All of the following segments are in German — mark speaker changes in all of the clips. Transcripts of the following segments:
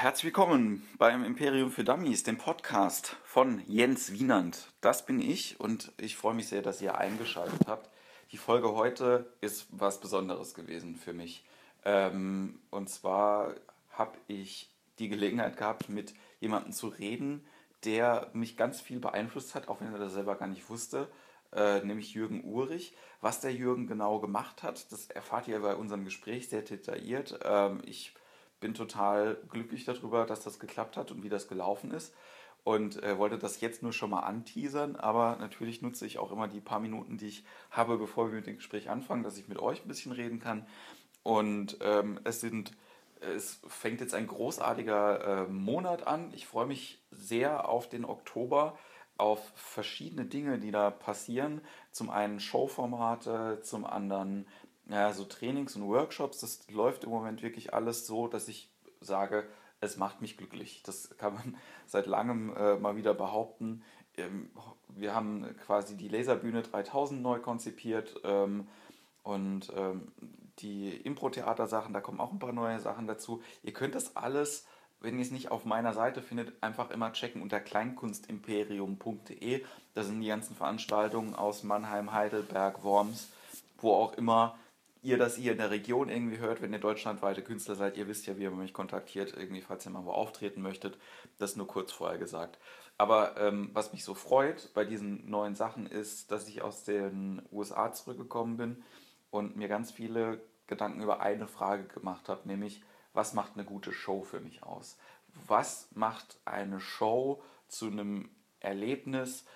Speaker 1: herzlich willkommen beim Imperium für Dummies, dem Podcast von Jens Wienand. Das bin ich und ich freue mich sehr, dass ihr eingeschaltet habt. Die Folge heute ist was Besonderes gewesen für mich. Ähm, und zwar habe ich die Gelegenheit gehabt, mit jemandem zu reden, der mich ganz viel beeinflusst hat, auch wenn er das selber gar nicht wusste, äh, nämlich Jürgen Urich. Was der Jürgen genau gemacht hat, das erfahrt ihr bei unserem Gespräch sehr detailliert. Ähm, ich bin total glücklich darüber, dass das geklappt hat und wie das gelaufen ist. Und äh, wollte das jetzt nur schon mal anteasern, aber natürlich nutze ich auch immer die paar Minuten, die ich habe, bevor wir mit dem Gespräch anfangen, dass ich mit euch ein bisschen reden kann. Und ähm, es sind, es fängt jetzt ein großartiger äh, Monat an. Ich freue mich sehr auf den Oktober, auf verschiedene Dinge, die da passieren. Zum einen Showformate, zum anderen ja, so Trainings und Workshops, das läuft im Moment wirklich alles so, dass ich sage, es macht mich glücklich. Das kann man seit langem äh, mal wieder behaupten. Ähm, wir haben quasi die Laserbühne 3000 neu konzipiert ähm, und ähm, die Impro-Theater-Sachen, da kommen auch ein paar neue Sachen dazu. Ihr könnt das alles, wenn ihr es nicht auf meiner Seite findet, einfach immer checken unter kleinkunstimperium.de. Da sind die ganzen Veranstaltungen aus Mannheim, Heidelberg, Worms, wo auch immer ihr das hier in der Region irgendwie hört, wenn ihr deutschlandweite Künstler seid, ihr wisst ja, wie ihr mich kontaktiert, irgendwie, falls ihr mal wo auftreten möchtet. Das nur kurz vorher gesagt. Aber ähm, was mich so freut bei diesen neuen Sachen ist, dass ich aus den USA zurückgekommen bin und mir ganz viele Gedanken über eine Frage gemacht habe, nämlich, was macht eine gute Show für mich aus? Was macht eine Show zu einem Erlebnis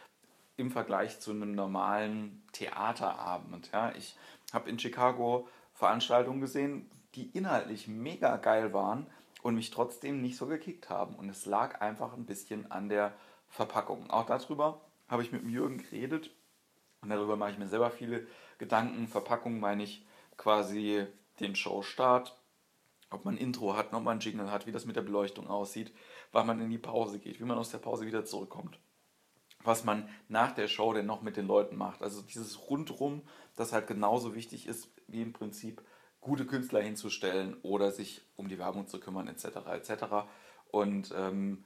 Speaker 1: im Vergleich zu einem normalen Theaterabend? Ja, ich habe in Chicago Veranstaltungen gesehen, die inhaltlich mega geil waren und mich trotzdem nicht so gekickt haben. Und es lag einfach ein bisschen an der Verpackung. Auch darüber habe ich mit Jürgen geredet und darüber mache ich mir selber viele Gedanken. Verpackung meine ich quasi den Showstart, ob man ein Intro hat, ob man ein Jingle hat, wie das mit der Beleuchtung aussieht, wann man in die Pause geht, wie man aus der Pause wieder zurückkommt was man nach der Show denn noch mit den Leuten macht. Also dieses Rundrum, das halt genauso wichtig ist, wie im Prinzip gute Künstler hinzustellen oder sich um die Werbung zu kümmern, etc. etc. Und ähm,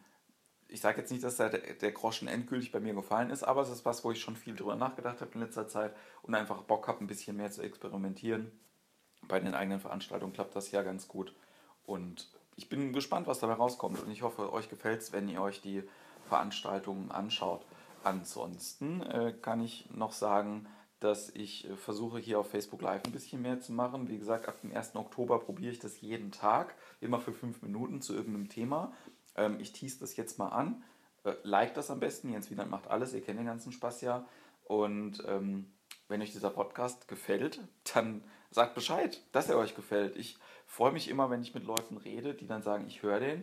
Speaker 1: ich sage jetzt nicht, dass der, der Groschen endgültig bei mir gefallen ist, aber es ist was, wo ich schon viel drüber nachgedacht habe in letzter Zeit und einfach Bock habe, ein bisschen mehr zu experimentieren. Bei den eigenen Veranstaltungen klappt das ja ganz gut. Und ich bin gespannt, was dabei rauskommt. Und ich hoffe, euch gefällt es, wenn ihr euch die Veranstaltungen anschaut. Ansonsten äh, kann ich noch sagen, dass ich äh, versuche hier auf Facebook Live ein bisschen mehr zu machen. Wie gesagt, ab dem 1. Oktober probiere ich das jeden Tag, immer für fünf Minuten zu irgendeinem Thema. Ähm, ich tease das jetzt mal an. Äh, like das am besten, Jens Wieland macht alles, ihr kennt den ganzen Spaß ja. Und ähm, wenn euch dieser Podcast gefällt, dann sagt Bescheid, dass er euch gefällt. Ich freue mich immer, wenn ich mit Leuten rede, die dann sagen, ich höre den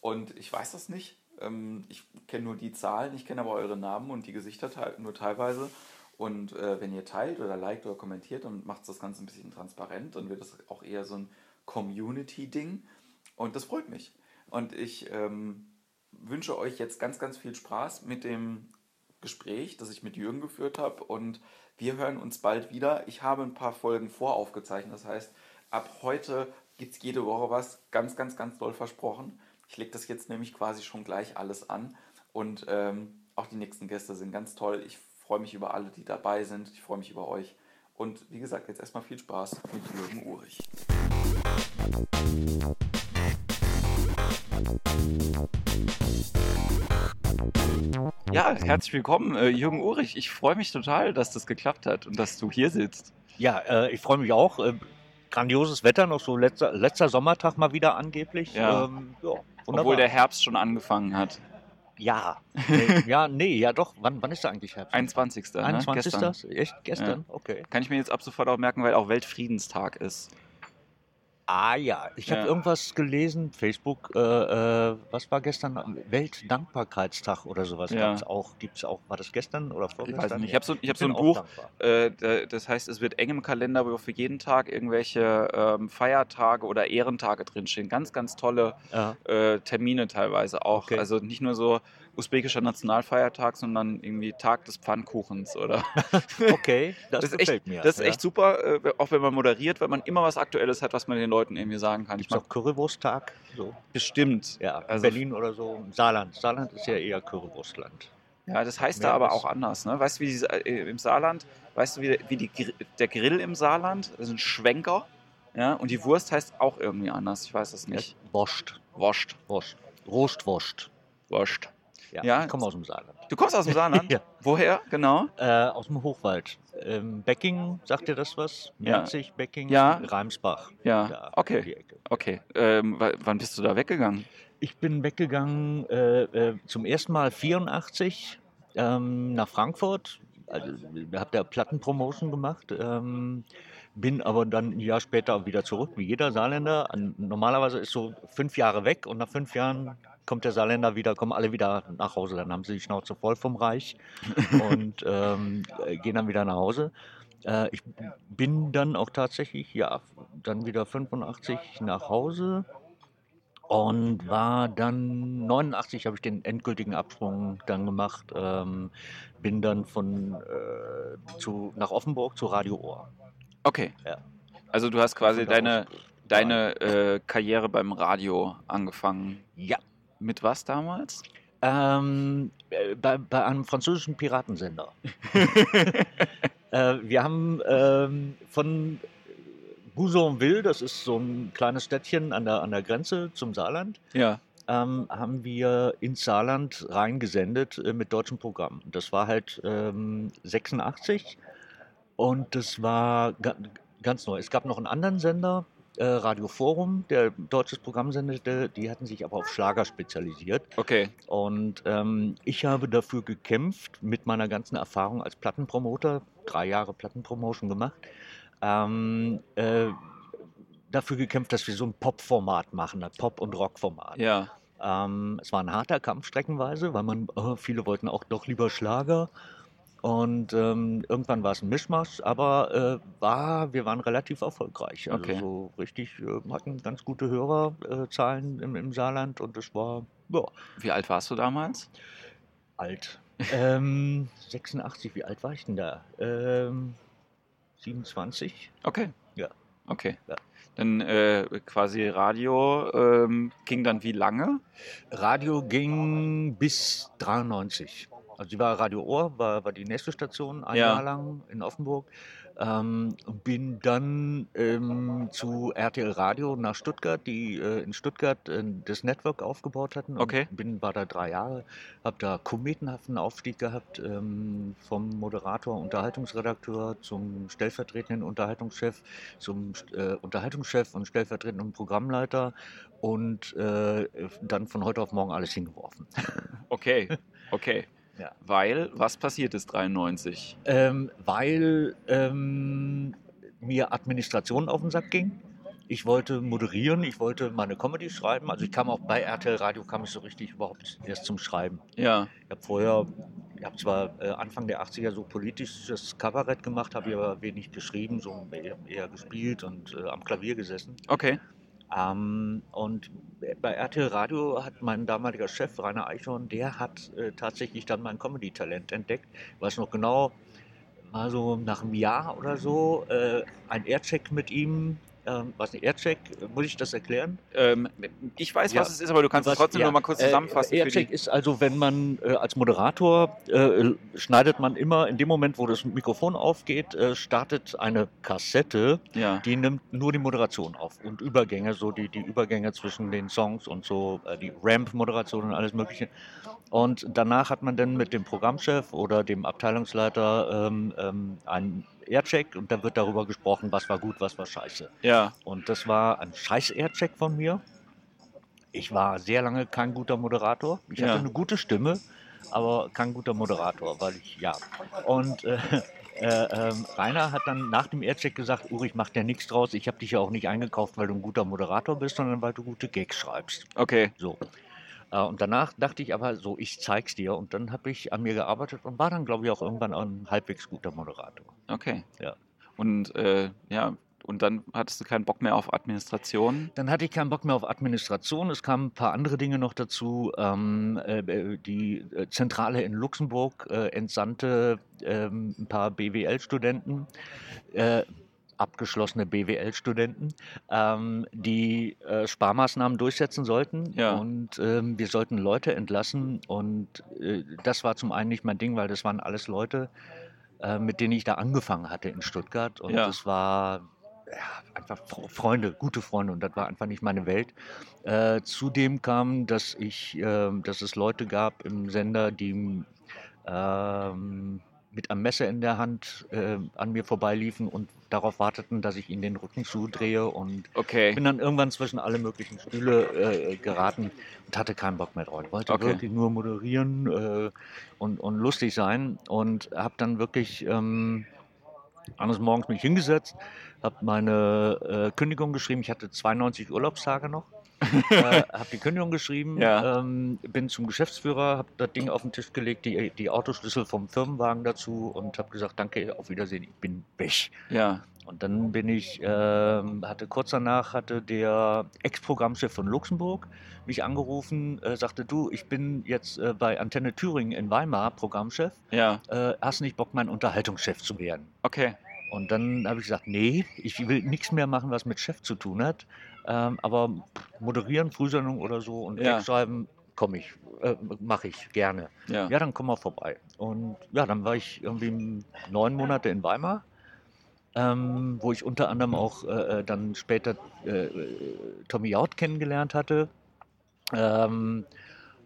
Speaker 1: und ich weiß das nicht. Ähm, ich kenne nur die Zahlen, ich kenne aber eure Namen und die Gesichter nur teilweise. Und äh, wenn ihr teilt oder liked oder kommentiert, dann macht das Ganze ein bisschen transparent und wird das auch eher so ein Community-Ding. Und das freut mich. Und ich ähm, wünsche euch jetzt ganz, ganz viel Spaß mit dem Gespräch, das ich mit Jürgen geführt habe. Und wir hören uns bald wieder. Ich habe ein paar Folgen voraufgezeichnet. Das heißt, ab heute gibt es jede Woche was. Ganz, ganz, ganz doll versprochen. Ich lege das jetzt nämlich quasi schon gleich alles an und ähm, auch die nächsten Gäste sind ganz toll. Ich freue mich über alle, die dabei sind. Ich freue mich über euch. Und wie gesagt, jetzt erstmal viel Spaß mit Jürgen Urich. Ja, herzlich willkommen, äh, Jürgen Urich. Ich freue mich total, dass das geklappt hat und dass du hier sitzt.
Speaker 2: Ja, äh, ich freue mich auch. Grandioses Wetter, noch so letzter, letzter Sommertag mal wieder angeblich.
Speaker 1: Ja. Ähm, ja, Obwohl der Herbst schon angefangen hat.
Speaker 2: Ja, nee, ja, nee, ja doch. Wann, wann ist da eigentlich Herbst?
Speaker 1: 21.
Speaker 2: 21. Ne? Gestern. Echt? Gestern?
Speaker 1: Ja. Okay. Kann ich mir jetzt ab sofort auch merken, weil auch Weltfriedenstag ist.
Speaker 2: Ah ja, ich habe irgendwas gelesen, Facebook, äh, äh, was war gestern? Weltdankbarkeitstag oder sowas ja. gab's auch. Gibt's auch, war das gestern oder vorgestern?
Speaker 1: Ich weiß nicht. Ich habe so, ich hab so ein Buch, äh, das heißt, es wird eng im Kalender, wo für jeden Tag irgendwelche ähm, Feiertage oder Ehrentage drinstehen. Ganz, ganz tolle ja. äh, Termine teilweise auch. Okay. Also nicht nur so usbekischer Nationalfeiertag, sondern irgendwie Tag des Pfannkuchens oder.
Speaker 2: okay, das,
Speaker 1: das
Speaker 2: gefällt
Speaker 1: echt,
Speaker 2: mir.
Speaker 1: Das ist ja. echt super, äh, auch wenn man moderiert, weil man immer was Aktuelles hat, was man den Leuten irgendwie sagen kann.
Speaker 2: Gibt es auch Currywursttag?
Speaker 1: So. Bestimmt.
Speaker 2: Ja, also Berlin oder so. Saarland. Saarland ist ja eher Currywurstland.
Speaker 1: Ja, das heißt Mehr da aber auch anders. Ne? Weißt du, wie die, äh, im Saarland, weißt du, wie, wie die, der Grill im Saarland, das ist ein Schwenker. Ja, und die Wurst heißt auch irgendwie anders. Ich weiß es nicht.
Speaker 2: Wurst.
Speaker 1: Wurst.
Speaker 2: Wurst. Rostwurst.
Speaker 1: Wurst.
Speaker 2: Ja, ja, ich komme aus dem Saarland.
Speaker 1: Du kommst aus dem Saarland?
Speaker 2: ja.
Speaker 1: Woher, genau?
Speaker 2: Äh, aus dem Hochwald. Ähm, Becking, sagt dir das was? Merzig,
Speaker 1: ja.
Speaker 2: Becking,
Speaker 1: ja.
Speaker 2: Reimsbach.
Speaker 1: Ja, okay. Okay. Ähm, wann bist du da weggegangen?
Speaker 2: Ich bin weggegangen äh, äh, zum ersten Mal 84 ähm, nach Frankfurt. Also, habe da Plattenpromotion gemacht. Ähm, bin aber dann ein Jahr später wieder zurück, wie jeder Saarländer. Normalerweise ist so fünf Jahre weg und nach fünf Jahren kommt der Saarländer wieder, kommen alle wieder nach Hause. Dann haben sie die Schnauze voll vom Reich und ähm, gehen dann wieder nach Hause. Äh, ich bin dann auch tatsächlich, ja, dann wieder 85 nach Hause und war dann 89 habe ich den endgültigen Absprung dann gemacht, ähm, bin dann von äh, zu, nach Offenburg zu Radio Ohr.
Speaker 1: Okay.
Speaker 2: Ja.
Speaker 1: Also du hast quasi deine, deine äh, Karriere beim Radio angefangen.
Speaker 2: Ja.
Speaker 1: Mit was damals?
Speaker 2: Ähm, äh, bei, bei, einem französischen Piratensender. äh, wir haben ähm, von Bouzonville, das ist so ein kleines Städtchen an der, an der Grenze zum Saarland,
Speaker 1: ja.
Speaker 2: ähm, haben wir ins Saarland reingesendet äh, mit deutschen Programmen. Das war halt ähm, 86 und das war ga ganz neu. Es gab noch einen anderen Sender, äh, Radio Forum, der deutsches Programm sendete, die hatten sich aber auf Schlager spezialisiert.
Speaker 1: Okay.
Speaker 2: Und ähm, ich habe dafür gekämpft, mit meiner ganzen Erfahrung als Plattenpromoter, drei Jahre Plattenpromotion gemacht, ähm, äh, dafür gekämpft, dass wir so ein Pop-Format machen, ein Pop- und Rock-Format.
Speaker 1: Ja.
Speaker 2: Ähm, es war ein harter Kampf streckenweise, weil man, oh, viele wollten auch doch lieber Schlager. Und ähm, irgendwann war es ein Mischmasch, aber äh, war, wir waren relativ erfolgreich. Also
Speaker 1: okay.
Speaker 2: so richtig, äh, hatten ganz gute Hörerzahlen im, im Saarland und es war, ja.
Speaker 1: Wie alt warst du damals?
Speaker 2: Alt. ähm, 86, wie alt war ich denn da? Ähm, 27.
Speaker 1: Okay.
Speaker 2: Ja.
Speaker 1: Okay.
Speaker 2: Ja.
Speaker 1: Dann äh, quasi Radio ähm, ging dann wie lange?
Speaker 2: Radio ging bis 93. Also sie war Radio Ohr, war, war die nächste Station, ein
Speaker 1: Ja.
Speaker 2: Jahr lang in Offenburg. Ähm, bin dann ähm, zu RTL Radio nach Stuttgart, die äh, in Stuttgart äh, das Network aufgebaut hatten.
Speaker 1: Okay.
Speaker 2: Bin, war da drei Jahre, habe da kometenhaften Aufstieg gehabt, ähm, vom Moderator, Unterhaltungsredakteur zum stellvertretenden Unterhaltungschef, zum äh, Unterhaltungschef und stellvertretenden Programmleiter und äh, dann von heute auf morgen alles hingeworfen.
Speaker 1: Okay. Okay.
Speaker 2: Ja.
Speaker 1: Weil, was passiert ist 93?
Speaker 2: Ähm, weil ähm, mir Administration auf den Sack ging. Ich wollte moderieren, ich wollte meine Comedy schreiben. Also ich kam auch bei RTL Radio, kam ich so richtig überhaupt erst zum Schreiben.
Speaker 1: Ja.
Speaker 2: Ich habe vorher, ich habe zwar äh, Anfang der 80er so politisches Kabarett gemacht, habe aber wenig geschrieben, so eher, eher gespielt und äh, am Klavier gesessen.
Speaker 1: Okay.
Speaker 2: Ähm, und bei RTL Radio hat mein damaliger Chef, Rainer Eichhorn, der hat äh, tatsächlich dann mein Comedy-Talent entdeckt. Weiß noch genau, war so nach einem Jahr oder so äh, ein Aircheck mit ihm. Ähm, was ein Aircheck? Muss ich das erklären?
Speaker 1: Ähm, ich weiß,
Speaker 2: Ja.
Speaker 1: was es ist, aber du kannst es
Speaker 2: Was-
Speaker 1: trotzdem
Speaker 2: ja,
Speaker 1: noch mal kurz
Speaker 2: äh,
Speaker 1: zusammenfassen. für
Speaker 2: Aircheck ist also, wenn man äh, als Moderator äh, schneidet man immer in dem Moment, wo das Mikrofon aufgeht, äh, startet eine Kassette,
Speaker 1: ja.
Speaker 2: die nimmt nur die Moderation auf und Übergänge, so die, die Übergänge zwischen den Songs und so, äh, die Ramp-Moderation und alles Mögliche. Und danach hat man dann mit dem Programmchef oder dem Abteilungsleiter ähm, ähm, einen Aircheck und da wird darüber gesprochen, was war gut, was war scheiße.
Speaker 1: ja.
Speaker 2: Und das war ein scheiß Aircheck von mir. Ich war sehr lange kein guter Moderator. Ich
Speaker 1: Ja.
Speaker 2: hatte eine gute Stimme, aber kein guter Moderator, weil ich, ja. Und äh, äh, ähm, Rainer hat dann nach dem Aircheck gesagt, Uri, ich mach dir nichts draus. Ich habe dich ja auch nicht eingekauft, weil du ein guter Moderator bist, sondern weil du gute Gags schreibst.
Speaker 1: Okay.
Speaker 2: So. Äh, Und danach dachte ich aber so, ich zeig's dir. Und dann habe ich an mir gearbeitet und war dann, glaube ich, auch irgendwann ein halbwegs guter Moderator.
Speaker 1: Okay.
Speaker 2: Ja.
Speaker 1: Und äh, ja, und dann hattest du keinen Bock mehr auf Administration?
Speaker 2: Dann hatte ich keinen Bock mehr auf Administration. Es kamen ein paar andere Dinge noch dazu. Ähm, äh, die äh, Zentrale in Luxemburg äh, entsandte ähm, ein paar BWL-Studenten. Äh, abgeschlossene BWL-Studenten, ähm, die äh, Sparmaßnahmen durchsetzen sollten.
Speaker 1: Ja.
Speaker 2: Und ähm, wir sollten Leute entlassen. Und äh, das war zum einen nicht mein Ding, weil das waren alles Leute, äh, mit denen ich da angefangen hatte in Stuttgart. Und
Speaker 1: Ja.
Speaker 2: das war ja, einfach Fre- Freunde, gute Freunde. Und das war einfach nicht meine Welt. Äh, zudem kam, dass ich, ähm, dass es Leute gab im Sender, die ähm, mit einem Messer in der Hand äh, an mir vorbeiliefen und darauf warteten, dass ich ihnen den Rücken zudrehe und
Speaker 1: Okay.
Speaker 2: bin dann irgendwann zwischen alle möglichen Stühle äh, geraten und hatte keinen Bock mehr drauf. Ich wollte
Speaker 1: Okay.
Speaker 2: wirklich nur moderieren äh, und, und lustig sein und habe dann wirklich ähm, eines Morgens mich hingesetzt, habe meine äh, Kündigung geschrieben. Ich hatte 92 Urlaubstage noch. Äh, habe die Kündigung geschrieben,
Speaker 1: Ja.
Speaker 2: ähm, bin zum Geschäftsführer, habe das Ding auf den Tisch gelegt, die, die Autoschlüssel vom Firmenwagen dazu und habe gesagt, danke, auf Wiedersehen, ich bin weg.
Speaker 1: Ja.
Speaker 2: Und dann bin ich, ähm, hatte kurz danach hatte der Ex-Programmchef von Luxemburg mich angerufen, äh, sagte, du, ich bin jetzt äh, bei Antenne Thüringen in Weimar Programmchef,
Speaker 1: Ja.
Speaker 2: äh, hast nicht Bock, mein Unterhaltungschef zu werden?
Speaker 1: Okay.
Speaker 2: Und dann habe ich gesagt, nee, ich will nichts mehr machen, was mit Chef zu tun hat, ähm, aber moderieren, Frühsendung oder so und
Speaker 1: Ja.
Speaker 2: Schreiben, komme ich, äh, mache ich gerne.
Speaker 1: Ja.
Speaker 2: Ja, dann komm mal vorbei. Und ja, dann war ich irgendwie neun Monate in Weimar, ähm, wo ich unter anderem auch äh, äh, dann später äh, äh, Tommy Jaud kennengelernt hatte, ähm,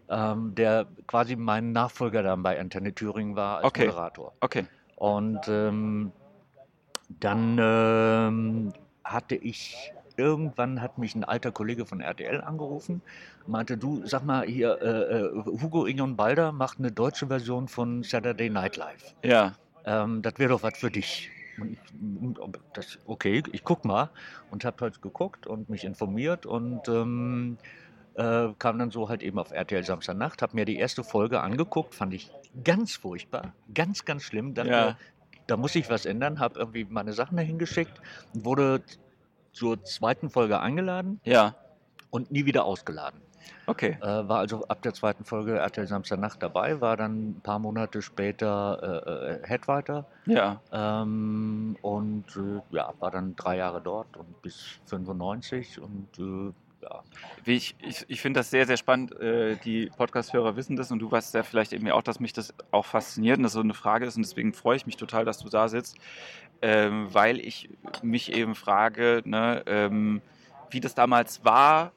Speaker 2: ähm, der quasi mein Nachfolger dann bei Antenne Thüringen war als
Speaker 1: Okay.
Speaker 2: Moderator.
Speaker 1: Okay.
Speaker 2: Und ähm, dann ähm, hatte ich irgendwann hat mich ein alter Kollege von RTL angerufen, meinte, du sag mal hier, äh, äh, Hugo Ingon Balder macht eine deutsche Version von Saturday Night Live.
Speaker 1: Ja.
Speaker 2: Ähm, das wäre doch was für dich. Und ich, und das, okay, ich guck mal und habe halt geguckt und mich informiert und ähm, äh, kam dann so halt eben auf RTL Samstagnacht, habe mir die erste Folge angeguckt, fand ich ganz furchtbar, ganz, ganz schlimm. Dachte,
Speaker 1: Ja.
Speaker 2: da muss ich was ändern, habe irgendwie meine Sachen dahin geschickt, wurde zur zweiten Folge eingeladen
Speaker 1: Ja.
Speaker 2: und nie wieder ausgeladen.
Speaker 1: Okay.
Speaker 2: Äh, war also ab der zweiten Folge RTL Samstagnacht dabei, war dann ein paar Monate später äh, äh, Headwriter
Speaker 1: Ja.
Speaker 2: ähm, und äh, ja, war dann drei Jahre dort und bis 95 und äh, ja.
Speaker 1: Wie ich ich, ich finde das sehr, sehr spannend. Äh, die Podcast-Hörer wissen das und du weißt ja vielleicht eben auch, dass mich das auch fasziniert und das so eine Frage ist und deswegen freue ich mich total, dass du da sitzt, ähm, weil ich mich eben frage, ne, ähm, wie das damals war,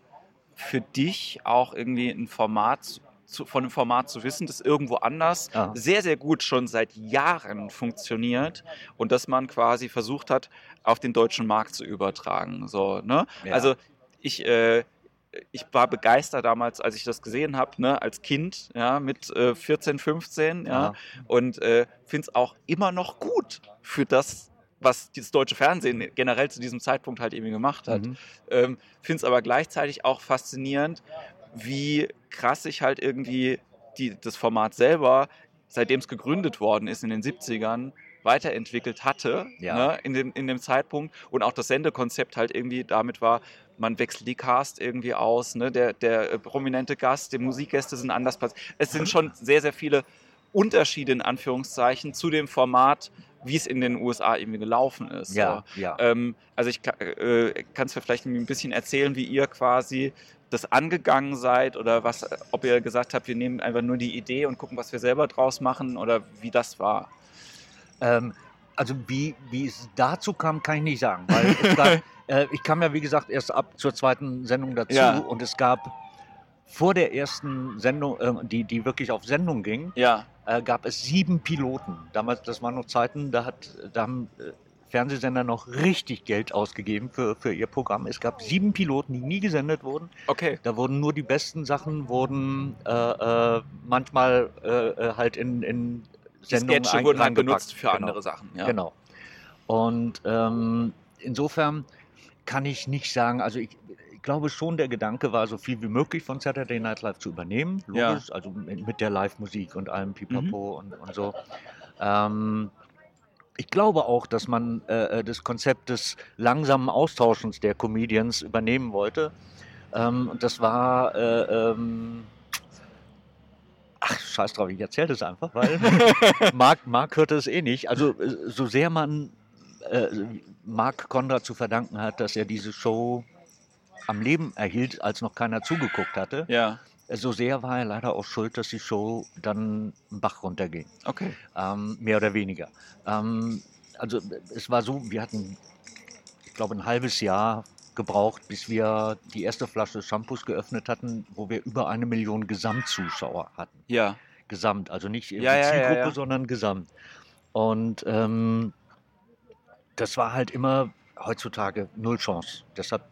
Speaker 1: für dich auch irgendwie ein Format zu, von einem Format zu wissen, das irgendwo anders
Speaker 2: Ja.
Speaker 1: sehr, sehr gut schon seit Jahren funktioniert und dass man quasi versucht hat, auf den deutschen Markt zu übertragen. So, ne?
Speaker 2: Ja.
Speaker 1: Also ich, äh, ich war begeistert damals, als ich das gesehen habe, ne, als Kind, ja, mit äh, 14, 15, ja,
Speaker 2: Ja.
Speaker 1: und äh, finde es auch immer noch gut für das, was das deutsche Fernsehen generell zu diesem Zeitpunkt halt eben gemacht hat.
Speaker 2: Mhm.
Speaker 1: Ähm, Finde es aber gleichzeitig auch faszinierend, wie krass sich halt irgendwie die, das Format selber, seitdem es gegründet worden ist in den 70ern, weiterentwickelt hatte
Speaker 2: Ja.
Speaker 1: ne, in, dem, in dem Zeitpunkt und auch das Sendekonzept halt irgendwie damit war, man wechselt die Cast irgendwie aus, ne, der, der äh, prominente Gast, die Musikgäste sind anders platziert. Es sind schon sehr, sehr viele Unterschiede in Anführungszeichen zu dem Format, wie es in den USA irgendwie gelaufen ist.
Speaker 2: Ja,
Speaker 1: So.
Speaker 2: ja.
Speaker 1: Ähm, also ich äh, kannst mir vielleicht ein bisschen erzählen, wie ihr quasi das angegangen seid oder was, ob ihr gesagt habt, wir nehmen einfach nur die Idee und gucken, was wir selber draus machen oder wie das war.
Speaker 2: Ähm, also wie, wie es dazu kam, kann ich nicht sagen, weil es gab, äh, ich kam ja wie gesagt erst ab zur zweiten Sendung dazu
Speaker 1: Ja.
Speaker 2: und es gab vor der ersten Sendung, äh, die, die wirklich auf Sendung ging,
Speaker 1: Ja,
Speaker 2: äh, gab es sieben Piloten. Damals, das waren noch Zeiten, da, hat, da haben äh, Fernsehsender noch richtig Geld ausgegeben für, für ihr Programm. Es gab sieben Piloten, die nie gesendet wurden.
Speaker 1: okay.
Speaker 2: Da wurden nur die besten Sachen, wurden äh, äh, manchmal äh, halt in, in
Speaker 1: Die
Speaker 2: Sendungen
Speaker 1: Sketche
Speaker 2: ein-
Speaker 1: wurden halt
Speaker 2: reingepackt.
Speaker 1: benutzt für
Speaker 2: Genau.
Speaker 1: andere Sachen. Ja.
Speaker 2: Genau. Und ähm, insofern kann ich nicht sagen, also ich glaube schon, der Gedanke war, so viel wie möglich von Saturday Night Live zu übernehmen.
Speaker 1: Ja.
Speaker 2: Logisch, also mit, mit der Live-Musik und allem
Speaker 1: Mhm.
Speaker 2: Pipapo und, und so. Ähm, ich glaube auch, dass man äh, äh, das Konzept des langsamen Austauschens der Comedians übernehmen wollte. Ähm, und das war, äh, ähm, ach, scheiß drauf, ich erzähle das einfach, weil Marc, Marc hörte es eh nicht. Also, äh, so sehr man äh, Marc Konrad zu verdanken hat, dass er diese Show am Leben erhielt, als noch keiner zugeguckt hatte.
Speaker 1: Ja.
Speaker 2: So sehr war er leider auch schuld, dass die Show dann einen Bach runterging.
Speaker 1: Okay.
Speaker 2: Ähm, mehr oder weniger. Ähm, also es war so, wir hatten, ich glaube, ein halbes Jahr gebraucht, bis wir die erste Flasche Shampoos geöffnet hatten, wo wir über eine Million Gesamtzuschauer hatten.
Speaker 1: Ja.
Speaker 2: Gesamt, also nicht die
Speaker 1: Ja, ja, ja,
Speaker 2: Zielgruppe,
Speaker 1: ja.
Speaker 2: sondern Gesamt. Und ähm, das war halt immer heutzutage null Chance. Deshalb,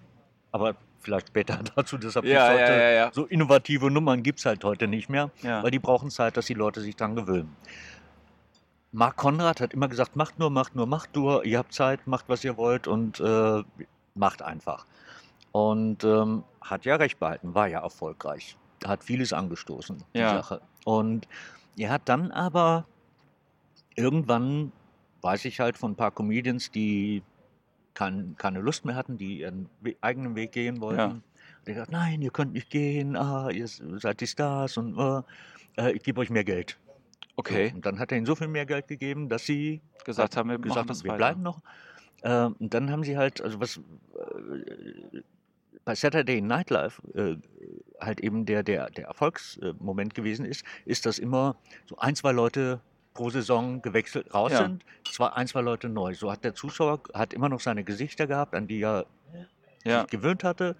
Speaker 2: aber vielleicht später dazu, deshalb
Speaker 1: Ja, ja,
Speaker 2: heute
Speaker 1: ja,
Speaker 2: so innovative Nummern gibt es halt heute nicht mehr, weil die brauchen Zeit, dass die Leute sich dran gewöhnen. Marc Konrad hat immer gesagt, macht nur, macht nur, macht nur, ihr habt Zeit, macht was ihr wollt und äh, macht einfach. Und ähm, hat ja recht behalten, war ja erfolgreich. Hat vieles angestoßen, die. Sache. Und er hat dann aber irgendwann, weiß ich halt von ein paar Comedians, die kein, keine Lust mehr hatten, die ihren eigenen Weg gehen wollten.
Speaker 1: Ja.
Speaker 2: Der gesagt, nein, ihr könnt nicht gehen, ah, ihr seid die Stars und äh, äh, ich gebe euch mehr Geld.
Speaker 1: Okay.
Speaker 2: So, und dann hat er ihnen so viel mehr Geld gegeben, dass sie
Speaker 1: Gesagt haben, wir
Speaker 2: gesagt wir
Speaker 1: weiter.
Speaker 2: bleiben noch. Äh, und dann haben sie halt, also was äh, bei Saturday Night Live äh, halt eben der, der, der Erfolgsmoment gewesen ist, ist, dass immer so ein, zwei Leute pro Saison gewechselt raus
Speaker 1: Ja.
Speaker 2: sind, zwei, ein, zwei Leute neu. So hat der Zuschauer hat immer noch seine Gesichter gehabt, an die er
Speaker 1: Ja.
Speaker 2: sich gewöhnt hatte,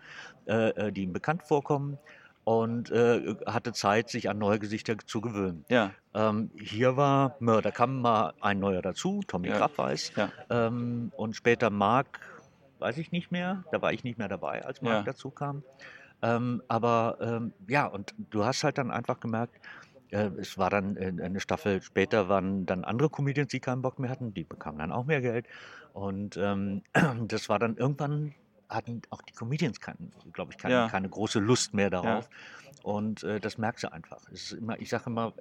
Speaker 2: äh, äh, die ihm bekannt vorkommen und äh, hatte Zeit, sich an neue Gesichter zu gewöhnen.
Speaker 1: Ja.
Speaker 2: Ähm, hier war, da kam mal ein neuer dazu, Tommy
Speaker 1: Ja.
Speaker 2: Krabweis.
Speaker 1: Ja.
Speaker 2: Ähm, und später Marc, weiß ich nicht mehr, da war ich nicht mehr dabei, als Marc
Speaker 1: Ja.
Speaker 2: dazu kam. Ähm, aber ähm, ja, und du hast halt dann einfach gemerkt, äh, es war dann äh, eine Staffel später, waren dann andere Comedians, die keinen Bock mehr hatten, die bekamen dann auch mehr Geld. Und ähm, das war dann irgendwann, hatten auch die Comedians, glaube ich, keine,
Speaker 1: Ja.
Speaker 2: keine große Lust mehr darauf. Und äh, das merkst du einfach. Es ist immer, ich sage immer,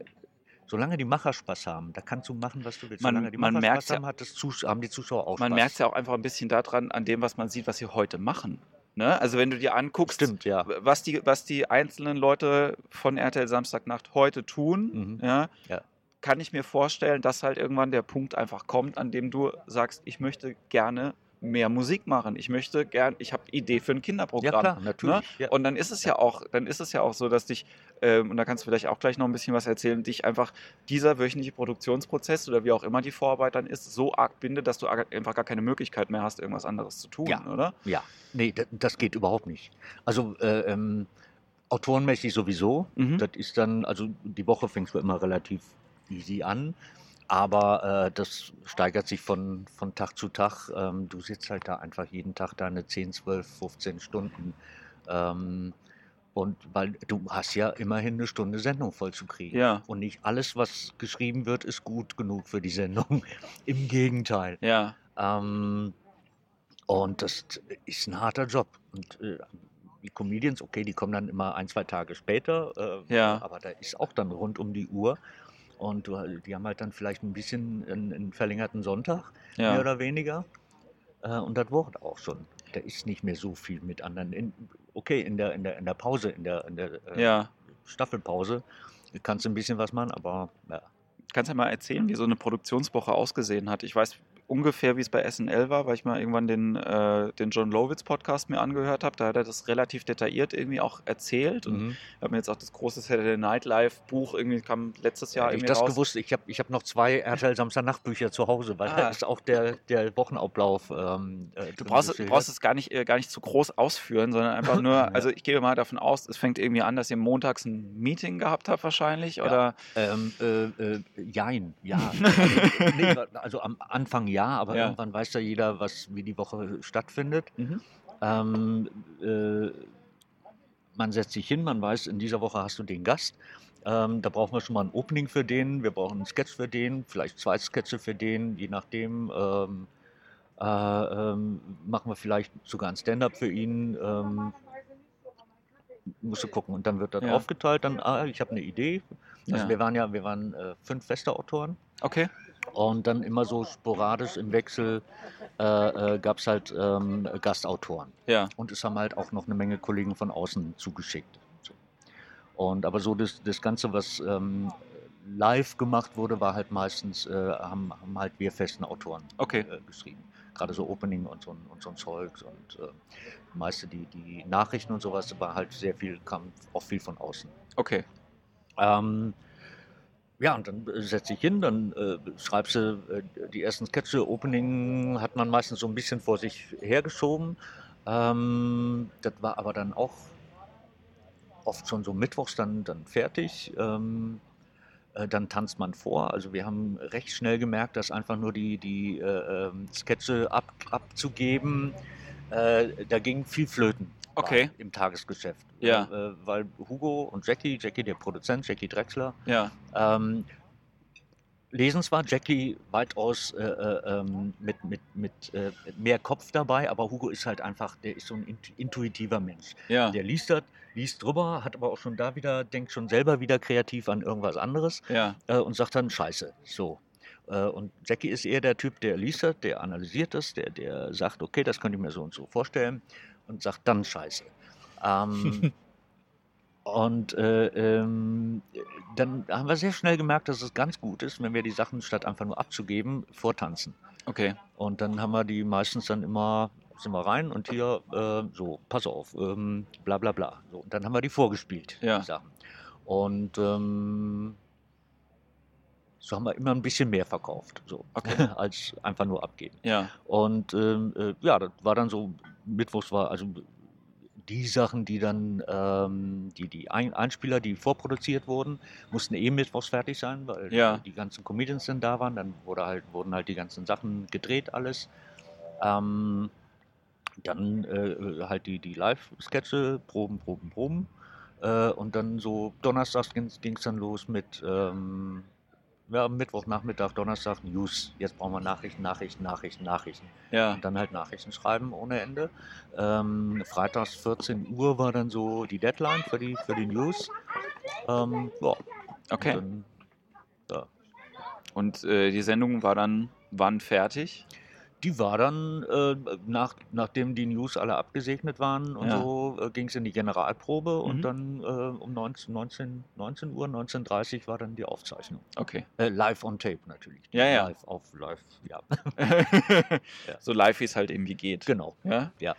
Speaker 2: solange die Macher Spaß haben, da kannst du machen, was du willst.
Speaker 1: Man-
Speaker 2: solange die
Speaker 1: man
Speaker 2: Macher Spaß
Speaker 1: ja-
Speaker 2: haben, hat das haben die Zuschauer auch
Speaker 1: Man
Speaker 2: Spaß.
Speaker 1: merkt es ja auch einfach ein bisschen daran, an dem, was man sieht, was sie heute machen. Ne? Also wenn du dir anguckst,
Speaker 2: Stimmt, ja.
Speaker 1: was die, was die einzelnen Leute von RTL Samstagnacht heute tun,
Speaker 2: Mhm.
Speaker 1: ja,
Speaker 2: Ja.
Speaker 1: kann ich mir vorstellen, dass halt irgendwann der Punkt einfach kommt, an dem du sagst, ich möchte gerne mehr Musik machen. Ich möchte gern, ich habe Idee für ein
Speaker 2: Ja,
Speaker 1: Kinderprogramm.
Speaker 2: klar, natürlich. Ja.
Speaker 1: Und dann ist es ja auch, dann ist es ja auch so, dass dich, ähm, und da kannst du vielleicht auch gleich noch ein bisschen was erzählen, dich einfach dieser wöchentliche Produktionsprozess oder wie auch immer die Vorarbeit dann ist, so arg bindet, dass du einfach gar keine Möglichkeit mehr hast, irgendwas anderes zu tun,
Speaker 2: Ja.
Speaker 1: oder?
Speaker 2: Ja, nee, das, das geht überhaupt nicht. Also äh, ähm, autorenmäßig sowieso.
Speaker 1: Mhm.
Speaker 2: Das ist dann, also die Woche fängst du immer relativ easy an, aber äh, das steigert sich von, von Tag zu Tag. Ähm, du sitzt halt da einfach jeden Tag deine 10, 12, 15 Stunden. Ähm, und weil du hast ja immerhin eine Stunde Sendung voll zu kriegen.
Speaker 1: Ja.
Speaker 2: Und nicht alles, was geschrieben wird, ist gut genug für die Sendung. Im Gegenteil.
Speaker 1: Ja.
Speaker 2: Ähm, und das ist ein harter Job. Und äh, die Comedians, okay, die kommen dann immer ein, zwei Tage später, äh,
Speaker 1: Ja.
Speaker 2: aber da ist auch dann rund um die Uhr. Und du, die haben halt dann vielleicht ein bisschen einen, einen verlängerten Sonntag, mehr
Speaker 1: Ja.
Speaker 2: oder weniger. Äh, und das Wort auch schon. Da ist nicht mehr so viel mit anderen. In, okay, in der, in, der, in der Pause, in der, in der äh,
Speaker 1: ja.
Speaker 2: Staffelpause kannst du ein bisschen was machen, aber ja.
Speaker 1: Kannst du mal erzählen, wie so eine Produktionswoche ausgesehen hat? Ich weiß ungefähr, wie es bei SNL war, weil ich mal irgendwann den, äh, den John Lowitz Podcast mir angehört habe. Da hat er das relativ detailliert irgendwie auch erzählt. Und
Speaker 2: Mhm.
Speaker 1: ich habe mir jetzt auch das große Saturday Night Live Buch irgendwie kam letztes Jahr
Speaker 2: Hätte ich
Speaker 1: irgendwie
Speaker 2: das
Speaker 1: raus.
Speaker 2: gewusst, ich habe ich hab noch zwei RTL Samstagnachtbücher zu Hause, weil
Speaker 1: Ah.
Speaker 2: da ist auch der, der Wochenablauf. Ähm, äh,
Speaker 1: Du brauchst, du brauchst es gar nicht, äh, gar nicht zu groß ausführen, sondern einfach nur,
Speaker 2: Ja.
Speaker 1: also ich gehe mal davon aus, es fängt irgendwie an, dass ihr montags ein Meeting gehabt habt wahrscheinlich, oder?
Speaker 2: Ähm, äh, äh, jein, ja. Also, nee, also am Anfang ja, aber
Speaker 1: Ja.
Speaker 2: irgendwann weiß ja jeder, was, wie die Woche stattfindet.
Speaker 1: Mhm.
Speaker 2: Ähm, äh, man setzt sich hin, man weiß, in dieser Woche hast du den Gast. Ähm, da brauchen wir schon mal ein Opening für den, wir brauchen einen Sketch für den, vielleicht zwei Sketche für den, je nachdem. Ähm, äh, ähm, machen wir vielleicht sogar ein Stand-up für ihn. Ähm, musst du gucken. Und dann wird das
Speaker 1: Ja.
Speaker 2: aufgeteilt, dann, ah, ich habe eine Idee. Also
Speaker 1: Ja.
Speaker 2: wir waren ja, wir waren äh, fünf feste Autoren.
Speaker 1: Okay.
Speaker 2: Und dann immer so sporadisch im Wechsel äh, äh, gab es halt ähm, Gastautoren.
Speaker 1: Ja.
Speaker 2: Und es haben halt auch noch eine Menge Kollegen von außen zugeschickt. Und aber so das, das Ganze, was ähm, live gemacht wurde, war halt meistens, äh, haben, haben halt wir festen Autoren
Speaker 1: Okay.
Speaker 2: äh, geschrieben. Gerade so Opening und so, und so ein Zeugs und äh, meiste die, die Nachrichten und sowas war halt sehr viel, kam auch viel von außen.
Speaker 1: Okay.
Speaker 2: Ähm, ja, und dann äh, setze ich hin, dann äh, schreibst du äh, die ersten Sketche. Opening hat man meistens so ein bisschen vor sich hergeschoben. Ähm, das war aber dann auch oft schon so mittwochs dann, dann fertig. Ähm, äh, dann tanzt man vor. Also wir haben recht schnell gemerkt, dass einfach nur die, die äh, ähm, Sketche ab, abzugeben, äh, da ging viel flöten
Speaker 1: Okay.
Speaker 2: im Tagesgeschäft.
Speaker 1: Ja.
Speaker 2: Äh, weil Hugo und Jackie, Jackie der Produzent, Jackie Drexler,
Speaker 1: Ja.
Speaker 2: ähm, lesen zwar Jackie weitaus äh, äh, ähm, mit, mit, mit äh, mehr Kopf dabei, aber Hugo ist halt einfach, der ist so ein int- intuitiver Mensch.
Speaker 1: Ja.
Speaker 2: Der liest das, liest drüber, hat aber auch schon da wieder, denkt schon selber wieder kreativ an irgendwas anderes
Speaker 1: Ja.
Speaker 2: äh, und sagt dann Scheiße. So. Äh, und Jackie ist eher der Typ, der liest das, der analysiert das, der, der sagt, okay, das könnte ich mir so und so vorstellen und sagt dann Scheiße. Ähm, und äh, ähm, dann haben wir sehr schnell gemerkt, dass es ganz gut ist, wenn wir die Sachen statt einfach nur abzugeben, vortanzen.
Speaker 1: Okay.
Speaker 2: Und dann haben wir die meistens dann immer, sind wir rein und hier, äh, so, pass auf, ähm, bla bla bla. So, und dann haben wir die vorgespielt,
Speaker 1: Ja.
Speaker 2: die Sachen. Und ähm, so haben wir immer ein bisschen mehr verkauft, so,
Speaker 1: Okay.
Speaker 2: als einfach nur abgeben.
Speaker 1: Ja.
Speaker 2: Und ähm, äh, ja, das war dann so, Mittwochs war also die Sachen, die dann, ähm, die, die Ein Einspieler, die vorproduziert wurden, mussten eh mittwochs fertig sein, weil
Speaker 1: Ja.
Speaker 2: die ganzen Comedians dann da waren. Dann wurde halt, wurden halt die ganzen Sachen gedreht, alles. Ähm, dann äh, halt die, die Live-Sketche, Proben, Proben, Proben. Äh, und dann so donnerstags ging es dann los mit ähm, ja, Mittwochnachmittag, Donnerstag News. Jetzt brauchen wir Nachrichten, Nachrichten, Nachrichten, Nachrichten.
Speaker 1: Ja.
Speaker 2: Und dann halt Nachrichten schreiben ohne Ende. Ähm, freitags 14 Uhr war dann so die Deadline für die, für die News. Ähm, ja,
Speaker 1: Okay.
Speaker 2: und dann,
Speaker 1: Und äh, die Sendung war dann wann fertig?
Speaker 2: Die war dann, äh, nach, nachdem die News alle abgesegnet waren und
Speaker 1: Ja.
Speaker 2: so, äh, ging es in die Generalprobe
Speaker 1: Mhm.
Speaker 2: und dann äh, um 19, 19, 19 Uhr, 19.30 Uhr war dann die Aufzeichnung.
Speaker 1: Okay.
Speaker 2: Äh, live on tape natürlich.
Speaker 1: Ja, ja.
Speaker 2: Live auf live, ja.
Speaker 1: So live, wie es halt irgendwie geht.
Speaker 2: genau.
Speaker 1: Ja?
Speaker 2: Ja.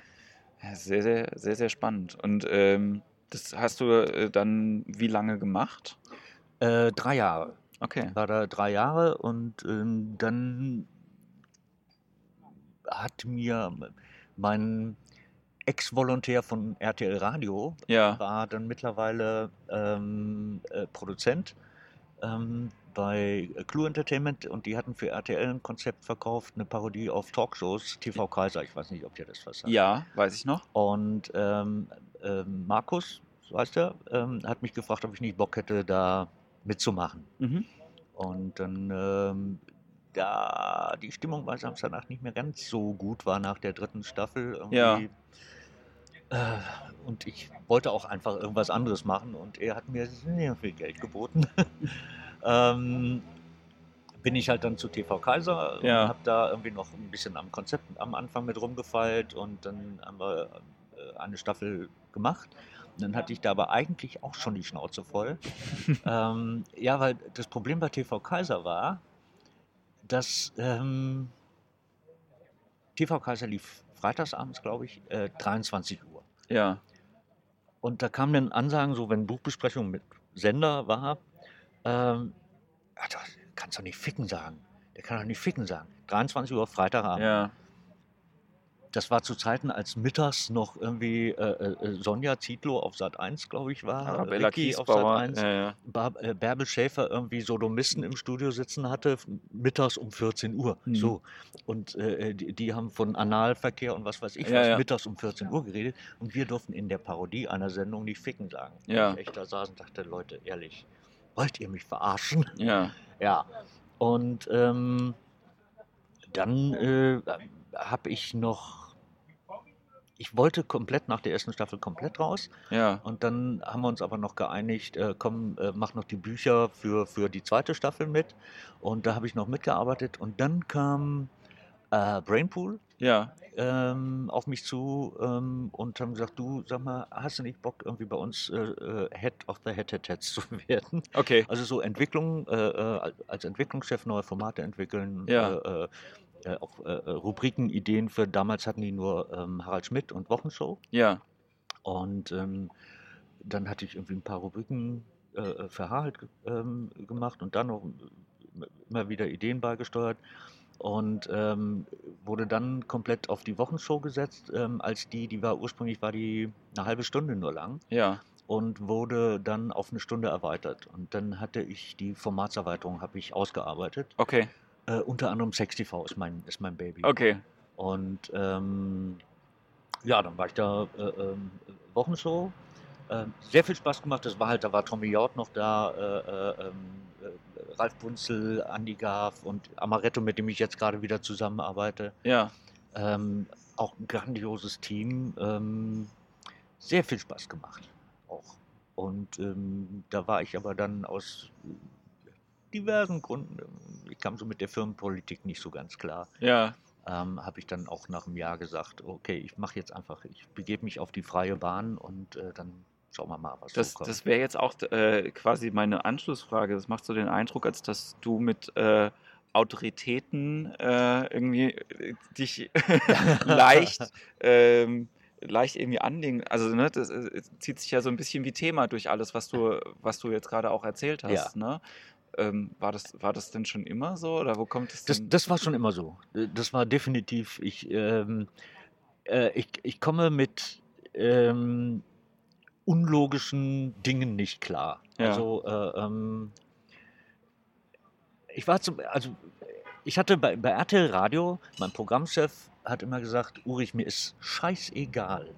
Speaker 1: Sehr, sehr, sehr, sehr spannend. Und ähm, das hast du äh, dann wie lange gemacht?
Speaker 2: Äh, drei Jahre.
Speaker 1: Okay.
Speaker 2: war da drei Jahre und ähm, dann hat mir mein Ex-Volontär von RTL Radio,
Speaker 1: Ja.
Speaker 2: war dann mittlerweile ähm, äh, Produzent ähm, bei Clue Entertainment und die hatten für RTL ein Konzept verkauft, eine Parodie auf Talkshows, TV Kaiser, ich weiß nicht, ob dir das was sagt.
Speaker 1: Ja, weiß ich noch.
Speaker 2: Und ähm, ähm, Markus, so heißt er, ähm, hat mich gefragt, ob ich nicht Bock hätte, da mitzumachen.
Speaker 1: Mhm.
Speaker 2: Und dann, ähm, da die Stimmung bei Samstagnacht nicht mehr ganz so gut war nach der dritten Staffel. Irgendwie,
Speaker 1: Ja.
Speaker 2: Äh, und ich wollte auch einfach irgendwas anderes machen und er hat mir sehr viel Geld geboten. ähm, bin ich halt dann zu TV Kaiser
Speaker 1: Ja.
Speaker 2: und habe da irgendwie noch ein bisschen am Konzept am Anfang mit rumgefeilt und dann haben wir äh, eine Staffel gemacht. Und dann hatte ich da aber eigentlich auch schon die Schnauze voll. ähm, ja, weil das Problem bei TV Kaiser war, dass ähm, TV Kaiser lief freitagsabends, glaube ich, äh, 23 Uhr.
Speaker 1: Ja.
Speaker 2: Und da kamen dann Ansagen, so wenn Buchbesprechung mit Sender war, ähm, das kannst du nicht ficken sagen. Der kann doch nicht ficken sagen. 23 Uhr Freitagabend.
Speaker 1: Ja.
Speaker 2: Das war zu Zeiten, als mittags noch irgendwie äh, äh, Sonja Zietlow auf Sat 1, glaube ich, war.
Speaker 1: Arabella
Speaker 2: Ricky auf Sat
Speaker 1: Kiesbauer.
Speaker 2: 1.
Speaker 1: Ja, ja.
Speaker 2: Bar äh, Bärbel Schäfer irgendwie Sodomisten im Studio sitzen hatte, mittags um 14 Uhr.
Speaker 1: Mhm.
Speaker 2: So. Und äh, die, die haben von Analverkehr und was weiß ich
Speaker 1: Ja,
Speaker 2: was mittags um 14 Uhr geredet. Und wir durften in der Parodie einer Sendung nicht ficken sagen.
Speaker 1: Ja.
Speaker 2: Und ich echt da saß und dachte, Leute, ehrlich, wollt ihr mich verarschen?
Speaker 1: ja.
Speaker 2: Ja. Und ähm, dann äh, habe ich noch ich wollte komplett nach der ersten Staffel komplett raus.
Speaker 1: Ja.
Speaker 2: Und dann haben wir uns aber noch geeinigt, äh, komm, äh, mach noch die Bücher für, für die zweite Staffel mit. Und da habe ich noch mitgearbeitet. Und dann kam äh, Brainpool
Speaker 1: Ja.
Speaker 2: ähm, auf mich zu ähm, und haben gesagt, du, sag mal, hast du nicht Bock, irgendwie bei uns äh, äh, Head of the Head Head Heads zu werden?
Speaker 1: Okay.
Speaker 2: Also so Entwicklung, äh, als Entwicklungschef neue Formate entwickeln,
Speaker 1: Ja.
Speaker 2: Äh, äh, äh, auch äh, äh, Rubriken, Ideen für, damals hatten die nur ähm, Harald Schmidt und Wochenshow.
Speaker 1: Ja.
Speaker 2: Und ähm, dann hatte ich irgendwie ein paar Rubriken äh, für Harald ähm, gemacht und dann noch äh, immer wieder Ideen beigesteuert. Und ähm, wurde dann komplett auf die Wochenshow gesetzt, ähm, als die, die war ursprünglich war die eine halbe Stunde nur lang
Speaker 1: Ja.
Speaker 2: und wurde dann auf eine Stunde erweitert. Und dann hatte ich die Formatserweiterung habe ich ausgearbeitet.
Speaker 1: Okay.
Speaker 2: Äh, unter anderem Sex TV ist mein, ist mein Baby.
Speaker 1: Okay.
Speaker 2: Und ähm, ja, dann war ich da äh, ähm, Wochenshow. Ähm, sehr viel Spaß gemacht. Das war halt, da war Tommy Jaud noch da, äh, äh, ähm, äh, Ralf Bunzel, Andy Gaff und Amaretto, mit dem ich jetzt gerade wieder zusammenarbeite.
Speaker 1: Ja.
Speaker 2: Ähm, auch ein grandioses Team. Ähm, sehr viel Spaß gemacht. Auch. Und ähm, da war ich aber dann aus äh, diversen Gründen, ich kam so mit der Firmenpolitik nicht so ganz klar
Speaker 1: Ja.
Speaker 2: ähm, habe ich dann auch nach einem Jahr gesagt, okay, ich mache jetzt einfach, ich begebe mich auf die freie Bahn und äh, dann schauen wir mal, was
Speaker 1: Das, das wäre jetzt auch äh, quasi meine Anschlussfrage. Das macht so den Eindruck, als dass du mit äh, Autoritäten äh, irgendwie äh, dich leicht, ähm, leicht irgendwie anlegen. Also ne, das äh, zieht sich ja so ein bisschen wie Thema durch alles, was du, was du jetzt gerade auch erzählt hast. Ne? Ähm, war, das, war das denn schon immer so oder wo kommt es
Speaker 2: das,
Speaker 1: denn?
Speaker 2: das war schon immer so. Äh, Das war definitiv, ich, ähm, äh, ich, ich komme mit ähm, unlogischen Dingen nicht klar.
Speaker 1: Ja.
Speaker 2: Also, äh, ähm, ich war zum, also ich hatte bei, bei RTL Radio, mein Programmchef hat immer gesagt, Ulrich, mir ist scheißegal,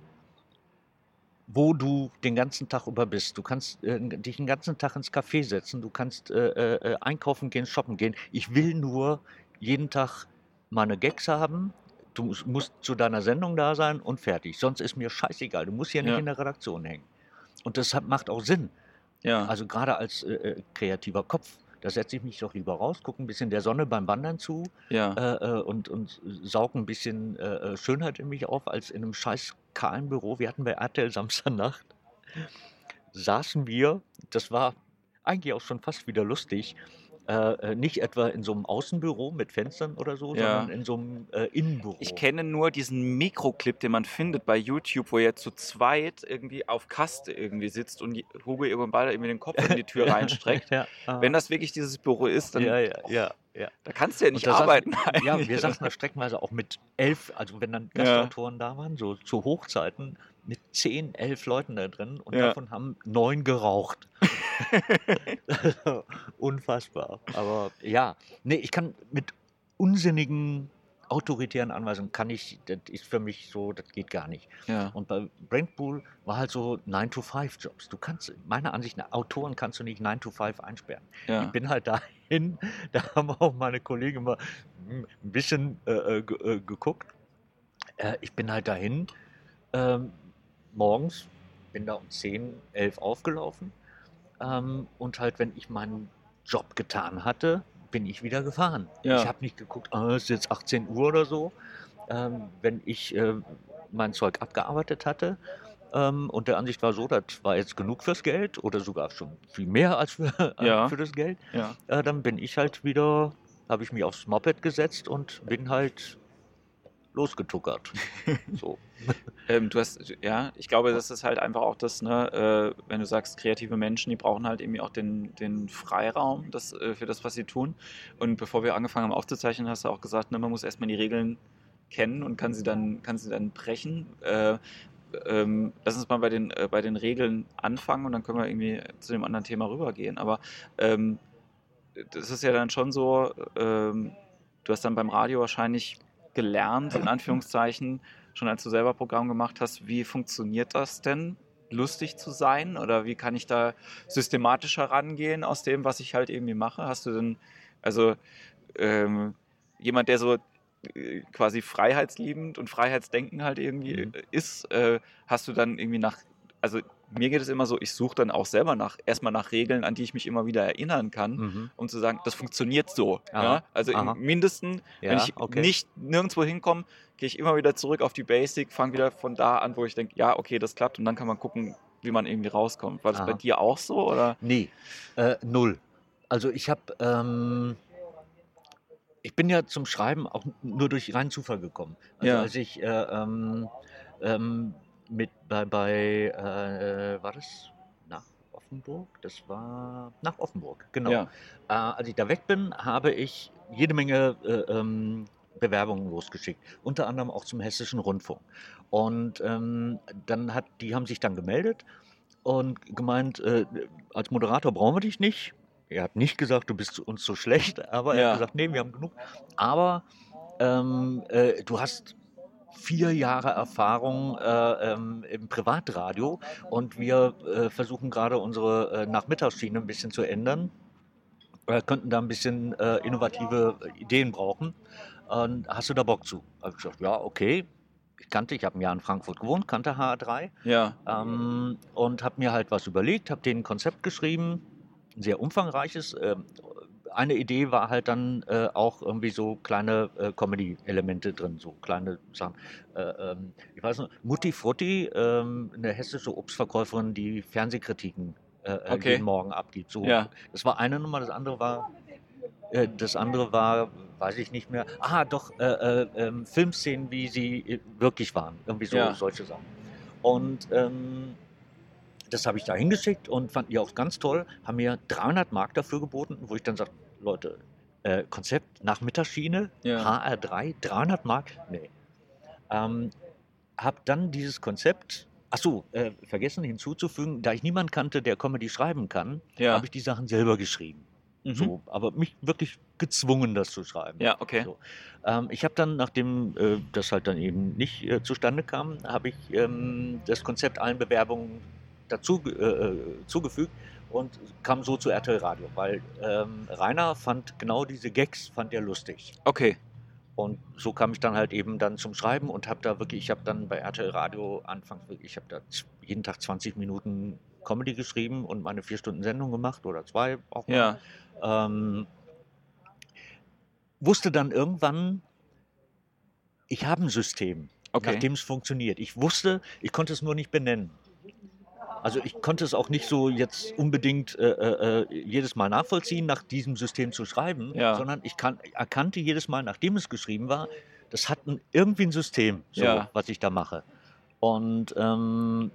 Speaker 2: wo du den ganzen Tag über bist. Du kannst äh, dich den ganzen Tag ins Café setzen, du kannst äh, äh, einkaufen gehen, shoppen gehen. Ich will nur jeden Tag meine Gags haben. Du musst, zu deiner Sendung da sein und fertig. Sonst ist mir scheißegal. Du musst hier nicht
Speaker 1: Ja.
Speaker 2: in der Redaktion hängen. Und das hat, macht auch Sinn.
Speaker 1: ja.
Speaker 2: Also gerade als äh, äh, kreativer Kopf, da setze ich mich doch lieber raus, gucke ein bisschen der Sonne beim Wandern zu
Speaker 1: ja.
Speaker 2: äh, äh, und, und sauge ein bisschen äh, äh, Schönheit in mich auf, als in einem scheiß kahlen Büro. Wir hatten bei RTL Samstagnacht, saßen wir, das war eigentlich auch schon fast wieder lustig, äh, äh, nicht etwa in so einem Außenbüro mit Fenstern oder so,
Speaker 1: Ja.
Speaker 2: sondern in so einem äh, Innenbüro.
Speaker 1: Ich kenne nur diesen Mikroclip, den man findet bei YouTube, wo er zu zweit irgendwie auf Kaste irgendwie sitzt und Hugo irgendwann beide irgendwie den Kopf in die Tür reinstreckt.
Speaker 2: ja.
Speaker 1: Wenn das wirklich dieses Büro ist, dann
Speaker 2: ja, ja, ja, ja.
Speaker 1: da kannst du ja nicht
Speaker 2: da saßen-
Speaker 1: arbeiten.
Speaker 2: Ja, wir saßen da streckenweise auch mit elf, also wenn dann
Speaker 1: Ja.
Speaker 2: Gastautoren da waren, so zu Hochzeiten, mit zehn, elf Leuten da drin und
Speaker 1: Ja.
Speaker 2: davon haben neun geraucht. Unfassbar. Aber ja, nee, ich kann mit unsinnigen autoritären Anweisungen kann ich, das ist für mich so, das geht gar nicht.
Speaker 1: ja.
Speaker 2: Und bei Brainpool war halt so 9-to-5-Jobs. Du kannst, meiner Ansicht nach, Autoren kannst du nicht 9-to-5 einsperren.
Speaker 1: Ja.
Speaker 2: Ich bin halt dahin, da haben auch meine Kollegen mal ein bisschen äh, äh, äh, geguckt. Äh, ich bin halt dahin, ähm, morgens, bin da um 10, 11 aufgelaufen. Ähm, und halt, wenn ich meinen Job getan hatte, bin ich wieder gefahren.
Speaker 1: Ja.
Speaker 2: Ich habe nicht geguckt, ah, es ist jetzt 18 Uhr oder so. Ähm, wenn ich äh, mein Zeug abgearbeitet hatte, ähm, und der Ansicht war so, das war jetzt genug fürs Geld oder sogar schon viel mehr als für,
Speaker 1: Ja.
Speaker 2: für das Geld.
Speaker 1: ja.
Speaker 2: Äh, dann bin ich halt wieder, habe ich mich aufs Moped gesetzt und bin halt losgetuckert. so.
Speaker 1: Ähm, du hast, ja, ich glaube, das ist halt einfach auch das, ne, äh, wenn du sagst, kreative Menschen, die brauchen halt irgendwie auch den, den Freiraum das, äh, für das, was sie tun. Und bevor wir angefangen haben aufzuzeichnen, hast du auch gesagt, ne, man muss erstmal die Regeln kennen und kann sie dann, kann sie dann brechen. Äh, ähm, lass uns mal bei den, äh, bei den Regeln anfangen und dann können wir irgendwie zu dem anderen Thema rübergehen. Aber ähm, das ist ja dann schon so, ähm, du hast dann beim Radio wahrscheinlich gelernt, in Anführungszeichen, schon als du selber Programm gemacht hast, wie funktioniert das denn, lustig zu sein? Oder wie kann ich da systematischer rangehen aus dem, was ich halt irgendwie mache? Hast du denn, also ähm, jemand, der so äh, quasi freiheitsliebend und freiheitsdenken halt irgendwie
Speaker 2: Mhm.
Speaker 1: ist, äh, hast du dann irgendwie nach, also mir geht es immer so, ich suche dann auch selber nach, erstmal nach Regeln, an die ich mich immer wieder erinnern kann,
Speaker 2: Mhm.
Speaker 1: um zu sagen, das funktioniert so. Ja? Also
Speaker 2: aha.
Speaker 1: im Mindesten, wenn
Speaker 2: Ja,
Speaker 1: ich
Speaker 2: okay.
Speaker 1: nicht nirgendwo hinkomme, gehe ich immer wieder zurück auf die Basic, fange wieder von da an, wo ich denke, ja, okay, das klappt und dann kann man gucken, wie man irgendwie rauskommt. War das bei
Speaker 2: Aha.
Speaker 1: dir auch so? Oder?
Speaker 2: Nee, äh, null. Also ich habe, ähm, ich bin ja zum Schreiben auch nur durch reinen Zufall gekommen. Also
Speaker 1: Ja.
Speaker 2: als ich äh, ähm, ähm, mit bei, bei äh, war das nach Offenburg? Das war nach Offenburg, genau.
Speaker 1: Ja.
Speaker 2: Äh, als ich da weg bin, habe ich jede Menge äh, ähm, Bewerbungen losgeschickt, unter anderem auch zum Hessischen Rundfunk. Und ähm, dann hat, die haben sich dann gemeldet und gemeint, äh, als Moderator brauchen wir dich nicht. Er hat nicht gesagt, du bist uns so schlecht, aber er
Speaker 1: Ja.
Speaker 2: hat gesagt, nee, wir haben genug. Aber ähm, äh, du hast vier Jahre Erfahrung äh, ähm, im Privatradio und wir äh, versuchen gerade unsere äh, Nachmittagsschiene ein bisschen zu ändern. Wir könnten da ein bisschen äh, innovative Ideen brauchen. Hast du da Bock zu? Habe ich gesagt, ja, okay. Ich kannte, ich habe ein Jahr in Frankfurt gewohnt, kannte HR3
Speaker 1: Ja.
Speaker 2: ähm, und habe mir halt was überlegt, habe denen ein Konzept geschrieben, ein sehr umfangreiches. Eine Idee war halt dann äh, auch irgendwie so kleine äh, Comedy-Elemente drin, so kleine Sachen. Äh, ähm, ich weiß noch, Mutti Frutti, ähm, eine hessische Obstverkäuferin, die Fernsehkritiken äh, äh,
Speaker 1: Okay.
Speaker 2: jeden Morgen abgibt. So,
Speaker 1: Ja.
Speaker 2: Das war eine Nummer, das andere war, äh, das andere war, weiß ich nicht mehr. Ah, doch, äh, äh, ähm, Filmszenen, wie sie wirklich waren. Irgendwie so
Speaker 1: Ja.
Speaker 2: solche Sachen. Und ähm, das habe ich da hingeschickt und fand die auch ganz toll. Haben mir 300 Mark dafür geboten, wo ich dann sage, Leute, äh, Konzept Nachmittagsschiene,
Speaker 1: Ja.
Speaker 2: HR3, 300 Mark? Nee. Ähm, hab dann dieses Konzept, ach so, äh, vergessen hinzuzufügen, da ich niemanden kannte, der Comedy schreiben kann,
Speaker 1: Ja.
Speaker 2: habe ich die Sachen selber geschrieben.
Speaker 1: Mhm.
Speaker 2: So, aber mich wirklich gezwungen, das zu schreiben.
Speaker 1: Ja, okay.
Speaker 2: So. Ähm, ich habe dann, nachdem äh, das halt dann eben nicht äh, zustande kam, habe ich ähm, das Konzept allen Bewerbungen dazu äh, äh, zugefügt und kam so zu RTL Radio, weil ähm, Rainer fand genau diese Gags fand er lustig.
Speaker 1: Okay.
Speaker 2: Und so kam ich dann halt eben dann zum Schreiben und habe da wirklich, ich habe dann bei RTL Radio anfangs wirklich, ich habe da jeden Tag 20 Minuten Comedy geschrieben und meine vier Stunden Sendung gemacht oder zwei auch mal.
Speaker 1: Ja.
Speaker 2: Ähm, wusste dann irgendwann, ich habe ein System,
Speaker 1: Okay.
Speaker 2: nach dem es funktioniert. Ich wusste, ich konnte es nur nicht benennen. Also ich konnte es auch nicht so jetzt unbedingt äh, äh, äh, jedes Mal nachvollziehen, nach diesem System zu schreiben,
Speaker 1: Ja.
Speaker 2: sondern ich kann, erkannte jedes Mal, nachdem es geschrieben war, das hat ein, irgendwie ein System, so,
Speaker 1: Ja.
Speaker 2: was ich da mache. Und ähm,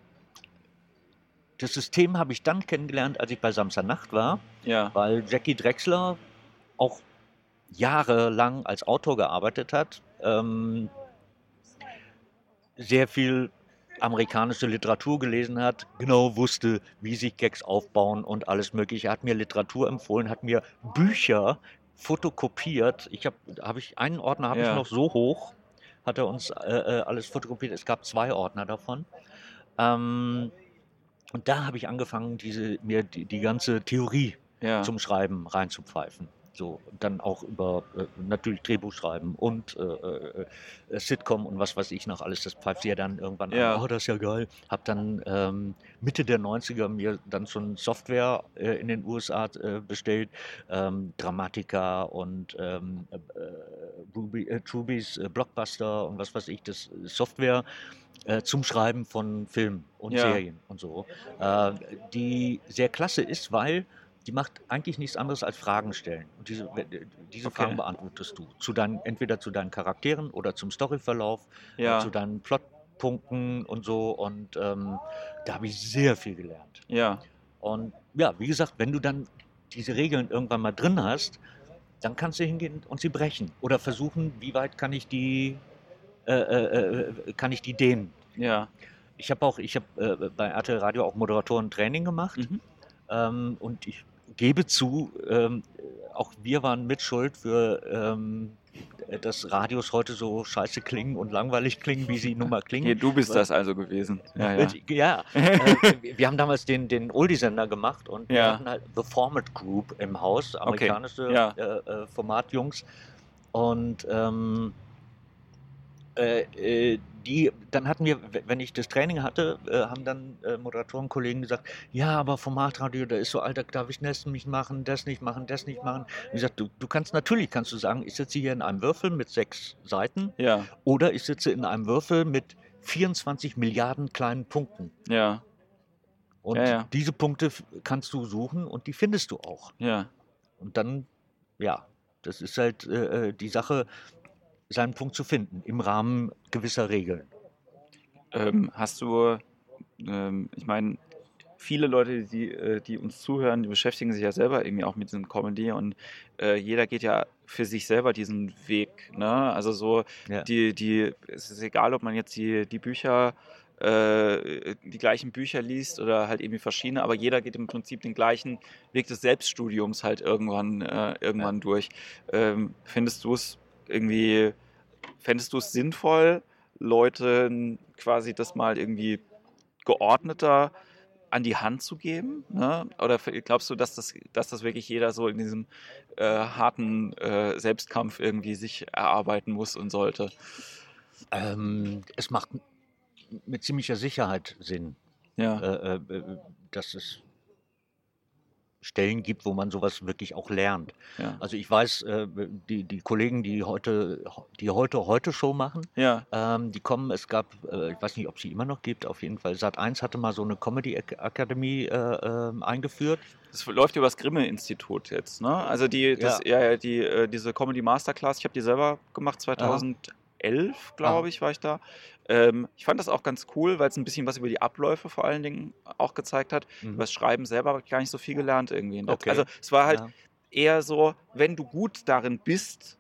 Speaker 2: das System habe ich dann kennengelernt, als ich bei Samstagnacht war
Speaker 1: Ja.
Speaker 2: weil Jackie Drexler auch jahrelang als Autor gearbeitet hat, ähm, sehr viel amerikanische Literatur gelesen hat, genau wusste, wie sich Gags aufbauen und alles Mögliche. Er hat mir Literatur empfohlen, hat mir Bücher fotokopiert. Ich habe, habe ich einen Ordner habe
Speaker 1: Ja.
Speaker 2: ich noch so hoch, hat er uns äh, äh, alles fotokopiert. Es gab zwei Ordner davon. Ähm, und da habe ich angefangen, diese, mir die, die ganze Theorie
Speaker 1: Ja.
Speaker 2: zum Schreiben reinzupfeifen. So, dann auch über äh, natürlich Drehbuch schreiben und äh, äh, äh, Sitcom und was weiß ich noch alles. Das pfeift ja dann irgendwann
Speaker 1: Ja.
Speaker 2: an. Oh, das ist ja geil. Hab dann ähm, Mitte der 90er mir dann schon Software äh, in den USA äh, bestellt. Ähm, Dramatica und ähm, äh, Ruby, äh, Blockbuster und was weiß ich, das Software zum Schreiben von Filmen und
Speaker 1: Ja.
Speaker 2: Serien und so. Die sehr klasse ist, weil die macht eigentlich nichts anderes als Fragen stellen. Und diese, diese
Speaker 1: Okay.
Speaker 2: Fragen beantwortest du. Zu deinen, entweder zu deinen Charakteren oder zum Storyverlauf,
Speaker 1: Ja.
Speaker 2: äh, zu deinen Plotpunkten und so. Und ähm, da habe ich sehr viel gelernt.
Speaker 1: Ja.
Speaker 2: Und ja, wie gesagt, wenn du dann diese Regeln irgendwann mal drin hast, dann kannst du hingehen und sie brechen. Oder versuchen, wie weit kann ich die, äh, äh, äh, kann ich die dehnen.
Speaker 1: Ja.
Speaker 2: Ich habe auch, ich habe äh, bei RTL Radio auch Moderatoren-Training gemacht.
Speaker 1: Mhm.
Speaker 2: Ähm, und ich gebe zu, ähm, auch wir waren mitschuld für, ähm, dass Radios heute so scheiße klingen und langweilig klingen, wie sie nun mal klingen.
Speaker 1: Okay, du bist das also gewesen. Ja, ja.
Speaker 2: Ja, äh, wir haben damals den, den Oldie-Sender gemacht und wir
Speaker 1: Ja.
Speaker 2: hatten halt The Format Group im Haus, amerikanische
Speaker 1: ja.
Speaker 2: äh, äh, Formatjungs. Und ähm, Äh, äh, die, dann hatten wir, wenn ich das Training hatte, äh, haben dann äh, Moderatorenkollegen gesagt, ja, aber Formatradio, da ist so alt, da darf ich das nicht machen, das nicht machen, das nicht machen. Und ich gesagt, du, du kannst natürlich, kannst du sagen, ich sitze hier in einem Würfel mit sechs Seiten
Speaker 1: Ja,
Speaker 2: oder ich sitze in einem Würfel mit 24 Milliarden kleinen Punkten.
Speaker 1: ja,
Speaker 2: Und
Speaker 1: Ja, ja.
Speaker 2: diese Punkte kannst du suchen und die findest du auch.
Speaker 1: ja.
Speaker 2: Und dann, ja, das ist halt äh, die Sache, seinen Punkt zu finden im Rahmen gewisser Regeln.
Speaker 1: Ähm, hast du, ähm, ich meine, viele Leute, die, äh, die uns zuhören, die beschäftigen sich ja selber irgendwie auch mit diesem Comedy und äh, jeder geht ja für sich selber diesen Weg. Ne? Also so,
Speaker 2: Ja.
Speaker 1: die, die, es ist egal, ob man jetzt die, die Bücher, äh, die gleichen Bücher liest oder halt irgendwie verschiedene, aber jeder geht im Prinzip den gleichen Weg des Selbststudiums halt irgendwann, äh, irgendwann durch. Ähm, findest du es irgendwie, fändest du es sinnvoll, Leuten quasi das mal irgendwie geordneter an die Hand zu geben? Ne? Oder glaubst du, dass das, dass das wirklich jeder so in diesem äh, harten äh, Selbstkampf irgendwie sich erarbeiten muss und sollte?
Speaker 2: Ähm, es macht mit ziemlicher Sicherheit Sinn,
Speaker 1: Ja,
Speaker 2: äh, äh, äh, dass es Stellen gibt, wo man sowas wirklich auch lernt.
Speaker 1: ja,
Speaker 2: Also ich weiß, äh, die, die Kollegen, die heute die heute heute Show machen,
Speaker 1: ja,
Speaker 2: ähm, die kommen, es gab, äh, ich weiß nicht, ob sie immer noch gibt, auf jeden Fall, Sat1 hatte mal so eine Comedy-Akademie äh, ähm, eingeführt.
Speaker 1: das läuft über das Grimme-Institut jetzt, ne? Also die, das, ja. Ja, die, diese Comedy Masterclass, ich habe die selber gemacht, 2011, glaube ich, war ich da. Ähm, ich fand das auch ganz cool, weil es ein bisschen was über die Abläufe vor allen Dingen auch gezeigt hat.
Speaker 2: Mhm.
Speaker 1: Über das Schreiben selber habe ich gar nicht so viel gelernt irgendwie.
Speaker 2: Okay.
Speaker 1: Also es war halt
Speaker 2: Ja.
Speaker 1: eher so, wenn du gut darin bist,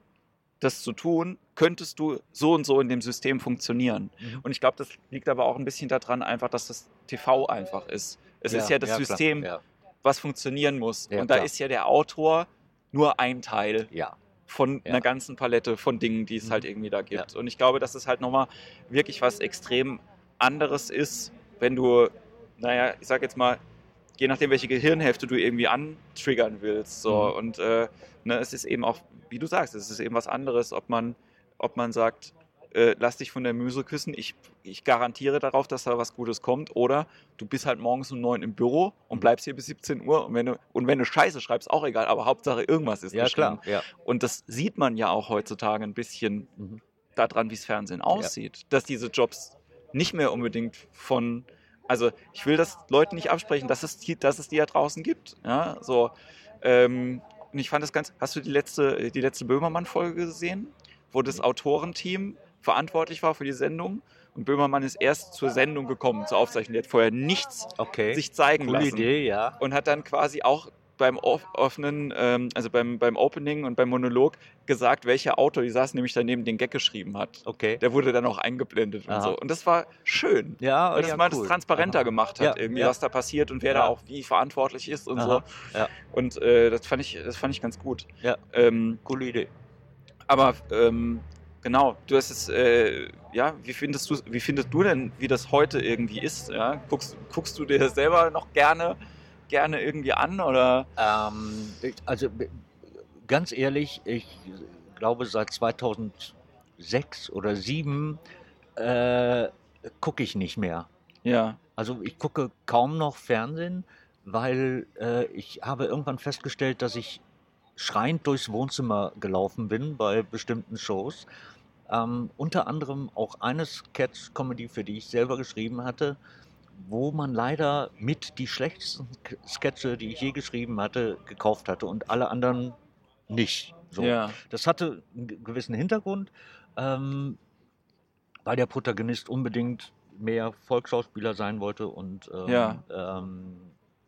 Speaker 1: das zu tun, könntest du so und so in dem System funktionieren.
Speaker 2: Mhm.
Speaker 1: Und ich glaube, das liegt aber auch ein bisschen daran, einfach, dass das TV einfach ist. Es ist ja das
Speaker 2: klar,
Speaker 1: System,
Speaker 2: Ja,
Speaker 1: was funktionieren muss.
Speaker 2: Ja,
Speaker 1: und da
Speaker 2: klar.
Speaker 1: ist ja der Autor nur ein Teil
Speaker 2: ja.
Speaker 1: Von
Speaker 2: Ja.
Speaker 1: einer ganzen Palette von Dingen, die es
Speaker 2: Mhm.
Speaker 1: halt irgendwie da gibt. Und ich glaube, dass es halt nochmal wirklich was extrem anderes ist, wenn du, naja, ich sag jetzt mal, je nachdem, welche Gehirnhälfte du irgendwie antriggern willst. So.
Speaker 2: Mhm.
Speaker 1: Und äh, ne, es ist eben auch, wie du sagst, es ist eben was anderes, ob man, ob man sagt, äh, lass dich von der Muse küssen, ich, ich garantiere darauf, dass da was Gutes kommt. Oder du bist halt morgens um neun im Büro und
Speaker 2: Mhm.
Speaker 1: bleibst hier bis 17 Uhr und wenn du, und wenn du Scheiße schreibst, auch egal, aber Hauptsache irgendwas ist
Speaker 2: Ja,
Speaker 1: geschrieben.
Speaker 2: klar. Ja.
Speaker 1: Und das sieht man ja auch heutzutage ein bisschen
Speaker 2: Mhm.
Speaker 1: daran, wie es Fernsehen aussieht. Dass diese Jobs nicht mehr unbedingt von. Also, ich will das Leuten nicht absprechen, dass es die, dass es die ja draußen gibt. Ja, so. Ähm, und ich fand das ganz. Hast du die letzte, die letzte Böhmermann-Folge gesehen? Wo das Autorenteam verantwortlich war für die Sendung. Und Böhmermann ist erst zur Sendung gekommen, zur Aufzeichnung. Der hat vorher nichts
Speaker 2: Okay.
Speaker 1: sich zeigen
Speaker 2: Coole
Speaker 1: lassen
Speaker 2: Idee, ja.
Speaker 1: und hat dann quasi auch beim off- offenen, ähm, also beim, beim Opening und beim Monolog gesagt, welcher Autor, die saß nämlich daneben, den Gag geschrieben hat.
Speaker 2: Okay.
Speaker 1: Der wurde dann auch eingeblendet und
Speaker 2: Aha.
Speaker 1: so. Und das war schön.
Speaker 2: Ja,
Speaker 1: Weil das
Speaker 2: ja,
Speaker 1: mal
Speaker 2: cool.
Speaker 1: das transparenter
Speaker 2: Aha.
Speaker 1: gemacht hat,
Speaker 2: Ja,
Speaker 1: irgendwie,
Speaker 2: ja.
Speaker 1: was da passiert und wer da auch wie verantwortlich ist und
Speaker 2: Aha,
Speaker 1: so.
Speaker 2: ja.
Speaker 1: Und äh, das, fand ich, das fand ich ganz gut.
Speaker 2: Ja.
Speaker 1: Ähm,
Speaker 2: Coole Idee.
Speaker 1: aber ähm, genau, du hast es, äh, ja, wie findest du, wie findest du denn, wie das heute irgendwie ist? Ja? Guckst, guckst du dir das selber noch gerne, gerne irgendwie an oder?
Speaker 2: Ähm, also ganz ehrlich, ich glaube seit 2006 oder 2007 äh, gucke ich nicht mehr.
Speaker 1: Ja,
Speaker 2: Also ich gucke kaum noch Fernsehen, weil äh, ich habe irgendwann festgestellt, dass ich schreiend durchs Wohnzimmer gelaufen bin bei bestimmten Shows. Ähm, unter anderem auch eine Sketch-Comedy, für die ich selber geschrieben hatte, wo man leider mit die schlechtesten Sketche, die ich je geschrieben hatte, gekauft hatte und alle anderen nicht. So.
Speaker 1: ja,
Speaker 2: Das hatte einen ge- gewissen Hintergrund, ähm, weil der Protagonist unbedingt mehr Volksschauspieler sein wollte und ähm,
Speaker 1: Ja.
Speaker 2: ähm,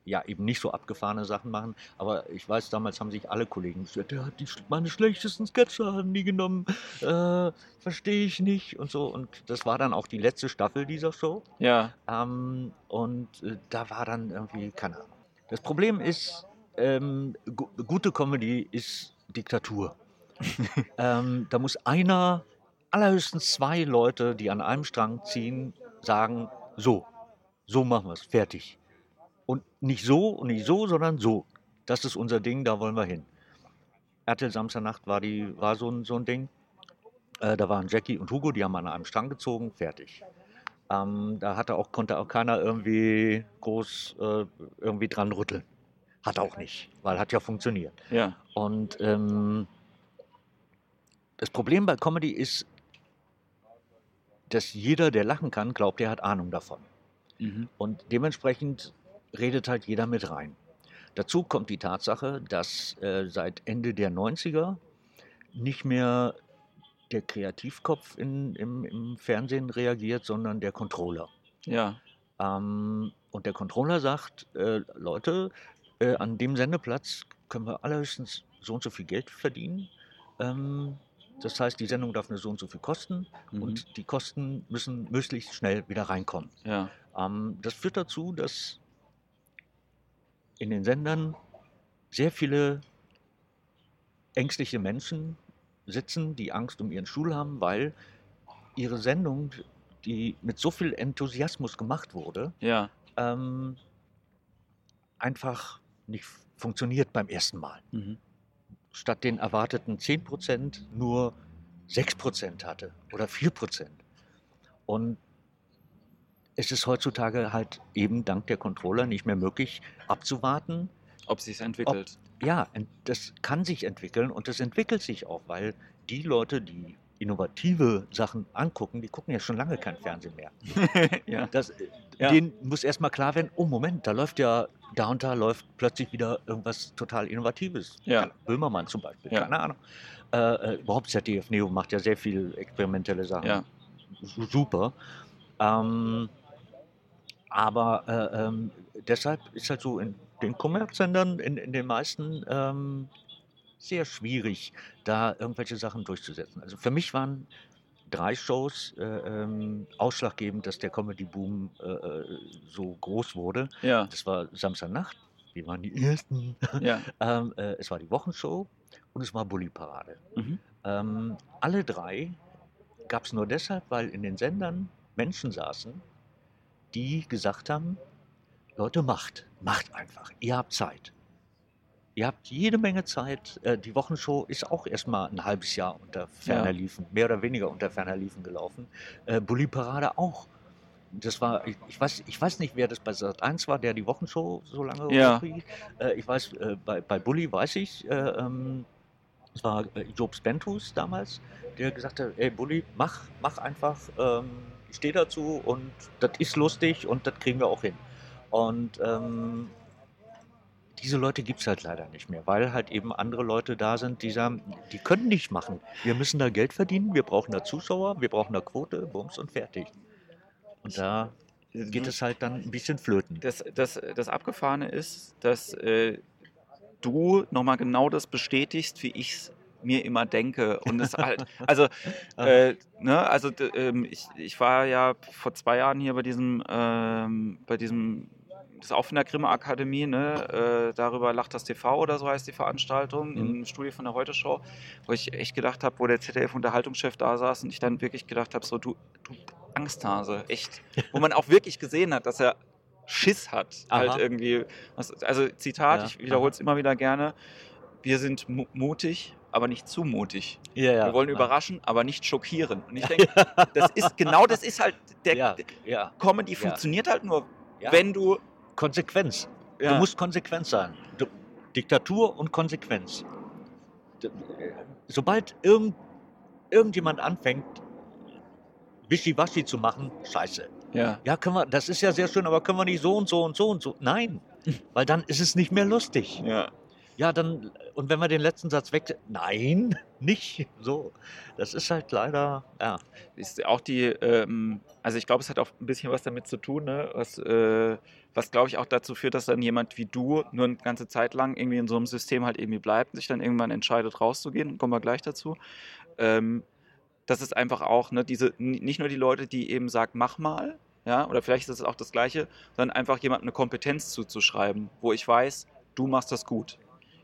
Speaker 2: ja, eben nicht so abgefahrene Sachen machen. Aber ich weiß, damals haben sich alle Kollegen gesagt, der hat die, meine schlechtesten Sketche haben die genommen, äh, verstehe ich nicht und so. Und das war dann auch die letzte Staffel dieser Show.
Speaker 1: ja,
Speaker 2: Ähm, und äh, da war dann irgendwie, keine Ahnung. Das Problem ist, ähm, gu gute Comedy ist Diktatur. ähm, da muss einer, allerhöchstens zwei Leute, die an einem Strang ziehen, sagen, so, so machen wir es, fertig. Und nicht so und nicht so, sondern so. Das ist unser Ding, da wollen wir hin. RTL Samstagnacht war, die, war so, ein, so ein Ding. Äh, da waren Jackie und Hugo, die haben an einem Strang gezogen, fertig. Ähm, da hatte auch, konnte auch keiner irgendwie groß äh, irgendwie dran rütteln. Hat auch nicht, weil hat ja funktioniert.
Speaker 1: Ja.
Speaker 2: Und ähm, das Problem bei Comedy ist, dass jeder, der lachen kann, glaubt, er hat Ahnung davon.
Speaker 1: Mhm.
Speaker 2: Und dementsprechend redet halt jeder mit rein. Dazu kommt die Tatsache, dass äh, seit Ende der 90er nicht mehr der Kreativkopf in, im, im Fernsehen reagiert, sondern der Controller.
Speaker 1: Ja.
Speaker 2: Ähm, und der Controller sagt, äh, Leute, äh, an dem Sendeplatz können wir allerhöchstens so und so viel Geld verdienen. Ähm, das heißt, die Sendung darf nur so und so viel kosten
Speaker 1: Mhm.
Speaker 2: und die Kosten müssen möglichst schnell wieder reinkommen.
Speaker 1: Ja.
Speaker 2: Ähm, das führt dazu, dass in den Sendern sehr viele ängstliche Menschen sitzen, die Angst um ihren Stuhl haben, weil ihre Sendung, die mit so viel Enthusiasmus gemacht wurde,
Speaker 1: Ja.
Speaker 2: ähm, einfach nicht funktioniert beim ersten Mal.
Speaker 1: Mhm.
Speaker 2: Statt den erwarteten 10% nur 6% hatte oder 4%. Und es ist heutzutage halt eben dank der Controller nicht mehr möglich abzuwarten.
Speaker 1: Ob sich entwickelt.
Speaker 2: Ja, ent- das kann sich entwickeln und das entwickelt sich auch, weil die Leute, die innovative Sachen angucken, die gucken ja schon lange kein Fernsehen mehr.
Speaker 1: ja.
Speaker 2: Das,
Speaker 1: Ja.
Speaker 2: Denen muss erstmal klar werden, oh Moment, da läuft ja, da und da läuft plötzlich wieder irgendwas total Innovatives.
Speaker 1: Ja.
Speaker 2: Böhmermann zum Beispiel,
Speaker 1: Ja.
Speaker 2: keine Ahnung. Äh, äh, überhaupt ZDF Neo macht ja sehr viel experimentelle Sachen.
Speaker 1: Ja.
Speaker 2: Su- Super. Ähm, aber äh, ähm, deshalb ist halt so in den Kommerzsendern, in, in den meisten, ähm, sehr schwierig, da irgendwelche Sachen durchzusetzen. Also für mich waren drei Shows äh, ähm, ausschlaggebend, dass der Comedy-Boom äh, äh, so groß wurde.
Speaker 1: Ja.
Speaker 2: Das war Samstagnacht, wir waren die Ersten.
Speaker 1: Ja.
Speaker 2: ähm, äh, es war die Wochenshow und es war Bulli-Parade.
Speaker 1: Mhm.
Speaker 2: Ähm, alle drei gab es nur deshalb, weil in den Sendern Menschen saßen, die gesagt haben, Leute, macht, macht einfach, ihr habt Zeit. Ihr habt jede Menge Zeit. Äh, die Wochenshow ist auch erstmal ein halbes Jahr unter ferner
Speaker 1: Ja.
Speaker 2: Liefen, mehr oder weniger unter ferner Liefen gelaufen. Äh, Bulli Parade auch. Das war, ich, ich, weiß, ich weiß nicht, wer das bei Sat 1 war, der die Wochenshow so lange
Speaker 1: Ja.
Speaker 2: hochhielt. Äh, ich weiß, bei, bei Bulli weiß ich, äh, ähm, es war Jobs Bentus damals, der gesagt hat, ey Bulli, mach, mach einfach, ähm, ich stehe dazu und das ist lustig und das kriegen wir auch hin. Und ähm, diese Leute gibt es halt leider nicht mehr, weil halt eben andere Leute da sind, die sagen, die können nicht machen. Wir müssen da Geld verdienen, wir brauchen da Zuschauer, wir brauchen da Quote, Bums und fertig. Und da geht es halt dann ein bisschen flöten.
Speaker 1: Das, das, das Abgefahrene ist, dass äh, du nochmal genau das bestätigst, wie ich es mir immer denke. Und es halt, also, äh, ne, also ähm, ich, ich war ja vor zwei Jahren hier bei diesem, ähm, bei diesem, das ist auch von der Grimme Akademie, ne, äh, darüber lacht das TV oder so heißt die Veranstaltung, im Studio von der Heute Show, wo ich echt gedacht habe, wo der ZDF-Unterhaltungschef da saß und ich dann wirklich gedacht habe, so du, du Angsthase, echt. Wo man auch wirklich gesehen hat, dass er Schiss hat, halt
Speaker 2: Aha.
Speaker 1: irgendwie. Was, also Zitat,
Speaker 2: Ja,
Speaker 1: ich wiederhole es immer wieder gerne. Wir sind mu mutig, aber nicht zu mutig.
Speaker 2: Ja, ja.
Speaker 1: Wir wollen
Speaker 2: ja.
Speaker 1: überraschen, aber nicht schockieren. Und ich denke, das ist genau das ist halt der Comedy funktioniert halt nur, wenn du
Speaker 2: Konsequenz. Du musst konsequent sein. Du, Diktatur und Konsequenz. D- Sobald irgend, irgendjemand anfängt, Wischiwaschi zu machen, scheiße.
Speaker 1: ja,
Speaker 2: Ja, können wir, das ist ja sehr schön, aber können wir nicht so und so und so und so? Nein, weil dann ist es nicht mehr lustig.
Speaker 1: ja,
Speaker 2: Ja, dann, und wenn wir den letzten Satz weg, nein, nicht so. Das ist halt leider, ja.
Speaker 1: ist auch die, ähm, also ich glaube, es hat auch ein bisschen was damit zu tun, ne? was, äh, was glaube ich auch dazu führt, dass dann jemand wie du nur eine ganze Zeit lang irgendwie in so einem System halt irgendwie bleibt, sich dann irgendwann entscheidet rauszugehen, kommen wir gleich dazu. Ähm, das ist einfach auch, ne, diese, nicht nur die Leute, die eben sagen, mach mal, ja, oder vielleicht ist es auch das Gleiche, sondern einfach jemandem eine Kompetenz zuzuschreiben, wo ich weiß, du machst das gut.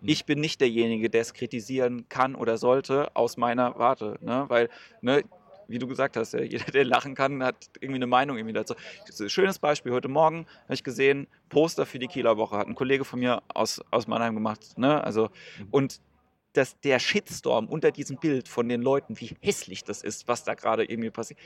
Speaker 2: Hm.
Speaker 1: Ich bin nicht derjenige, der es kritisieren kann oder sollte aus meiner Warte, ne? weil, ne, wie du gesagt hast, jeder, der lachen kann, hat irgendwie eine Meinung irgendwie dazu. Schönes Beispiel. Heute Morgen habe ich gesehen, Poster für die Kieler Woche hat ein Kollege von mir aus, aus Mannheim gemacht. Ne? Also,
Speaker 2: Mhm.
Speaker 1: und dass der Shitstorm unter diesem Bild von den Leuten, wie hässlich das ist, was da gerade irgendwie passiert.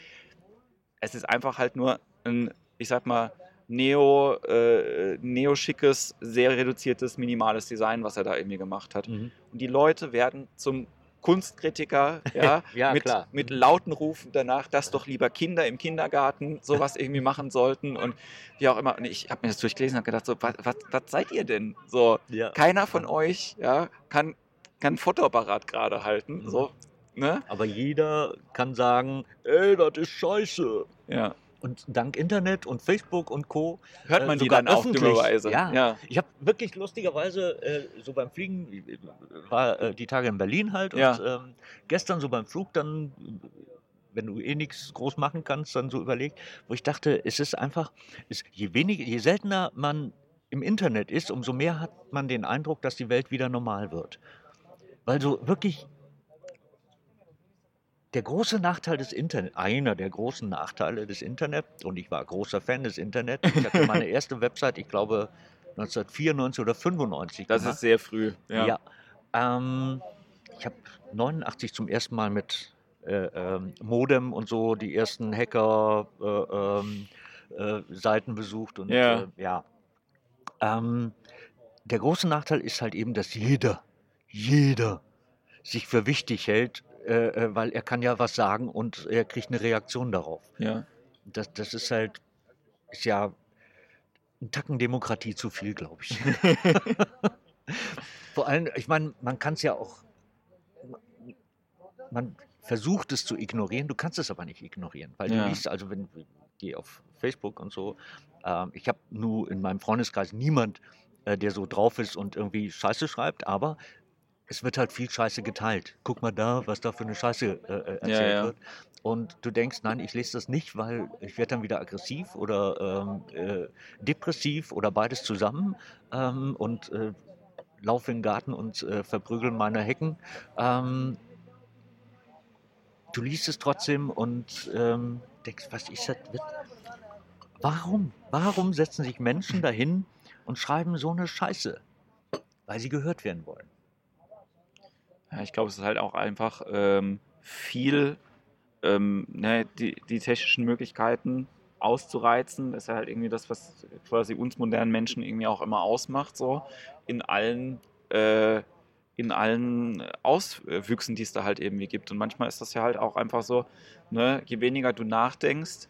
Speaker 1: Es ist einfach halt nur ein, ich sag mal, neo, äh, neo-schickes, sehr reduziertes, minimales Design, was er da irgendwie gemacht hat.
Speaker 2: Mhm.
Speaker 1: Und die Leute werden zum Kunstkritiker, ja,
Speaker 2: Ja,
Speaker 1: mit,
Speaker 2: klar.
Speaker 1: mit lauten Rufen danach, dass doch lieber Kinder im Kindergarten sowas irgendwie machen sollten und wie auch immer. Und ich habe mir das durchgelesen und gedacht, so, was, was, was seid ihr denn? So,
Speaker 2: Ja.
Speaker 1: keiner von euch ja, kann, kann ein Fotoapparat gerade halten.
Speaker 2: Mhm.
Speaker 1: So, ne?
Speaker 2: Aber jeder kann sagen, ey, das ist scheiße.
Speaker 1: Ja.
Speaker 2: Und dank Internet und Facebook und Co.
Speaker 1: Hört
Speaker 2: Äh,
Speaker 1: man die
Speaker 2: sogar
Speaker 1: dann auch
Speaker 2: öffentlich.
Speaker 1: dummerweise.
Speaker 2: Ja.
Speaker 1: ja.
Speaker 2: Ich habe wirklich lustigerweise äh, so beim Fliegen, äh, war äh, die Tage in Berlin halt und
Speaker 1: Ja.
Speaker 2: ähm, gestern so beim Flug dann, äh, wenn du eh nichts groß machen kannst, dann so überlegt, wo ich dachte, es ist einfach, es, je weniger, je seltener man im Internet ist, umso mehr hat man den Eindruck, dass die Welt wieder normal wird. Weil so wirklich der große Nachteil des Internet, einer der großen Nachteile des Internet, und ich war großer Fan des Internet, ich hatte meine erste Website, ich glaube 1994 oder 95
Speaker 1: Das
Speaker 2: gemacht.
Speaker 1: ist sehr früh. Ja.
Speaker 2: Ja. Ähm, ich habe 89 zum ersten Mal mit äh, ähm, Modem und so die ersten Hacker äh, ähm, äh, Seiten besucht und
Speaker 1: Ja.
Speaker 2: äh, ja. Ähm, der große Nachteil ist halt eben, dass jeder, jeder sich für wichtig hält, äh, äh, weil er kann ja was sagen und er kriegt eine Reaktion darauf.
Speaker 1: Ja.
Speaker 2: Das, das ist halt, ist ja ein Tacken Demokratie zu viel, glaube ich. Vor allem, ich meine, man kann es ja auch, man versucht es zu ignorieren, du kannst es aber nicht ignorieren, weil
Speaker 1: Ja.
Speaker 2: du liest, also wenn ich gehe auf Facebook und so, ähm, ich habe nur in meinem Freundeskreis niemand, äh, der so drauf ist und irgendwie Scheiße schreibt, aber es wird halt viel Scheiße geteilt. Guck mal da, was da für eine Scheiße äh, äh, erzählt
Speaker 1: ja.
Speaker 2: wird. Und du denkst, nein, ich lese das nicht, weil ich werde dann wieder aggressiv oder ähm, äh, depressiv oder beides zusammen ähm, und äh, laufe in den Garten und äh, verprügeln meine Hecken. Ähm, du liest es trotzdem und ähm, denkst, was ist das? Warum? Warum setzen sich Menschen dahin und schreiben so eine Scheiße? Weil sie gehört werden wollen.
Speaker 1: Ja, ich glaube, es ist halt auch einfach ähm, viel, ähm, ne, die, die technischen Möglichkeiten auszureizen. Das ist ja halt irgendwie das, was quasi uns modernen Menschen irgendwie auch immer ausmacht, so in allen, äh, in allen Auswüchsen, die es da halt irgendwie gibt. Und manchmal ist das ja halt auch einfach so, ne, je weniger du nachdenkst,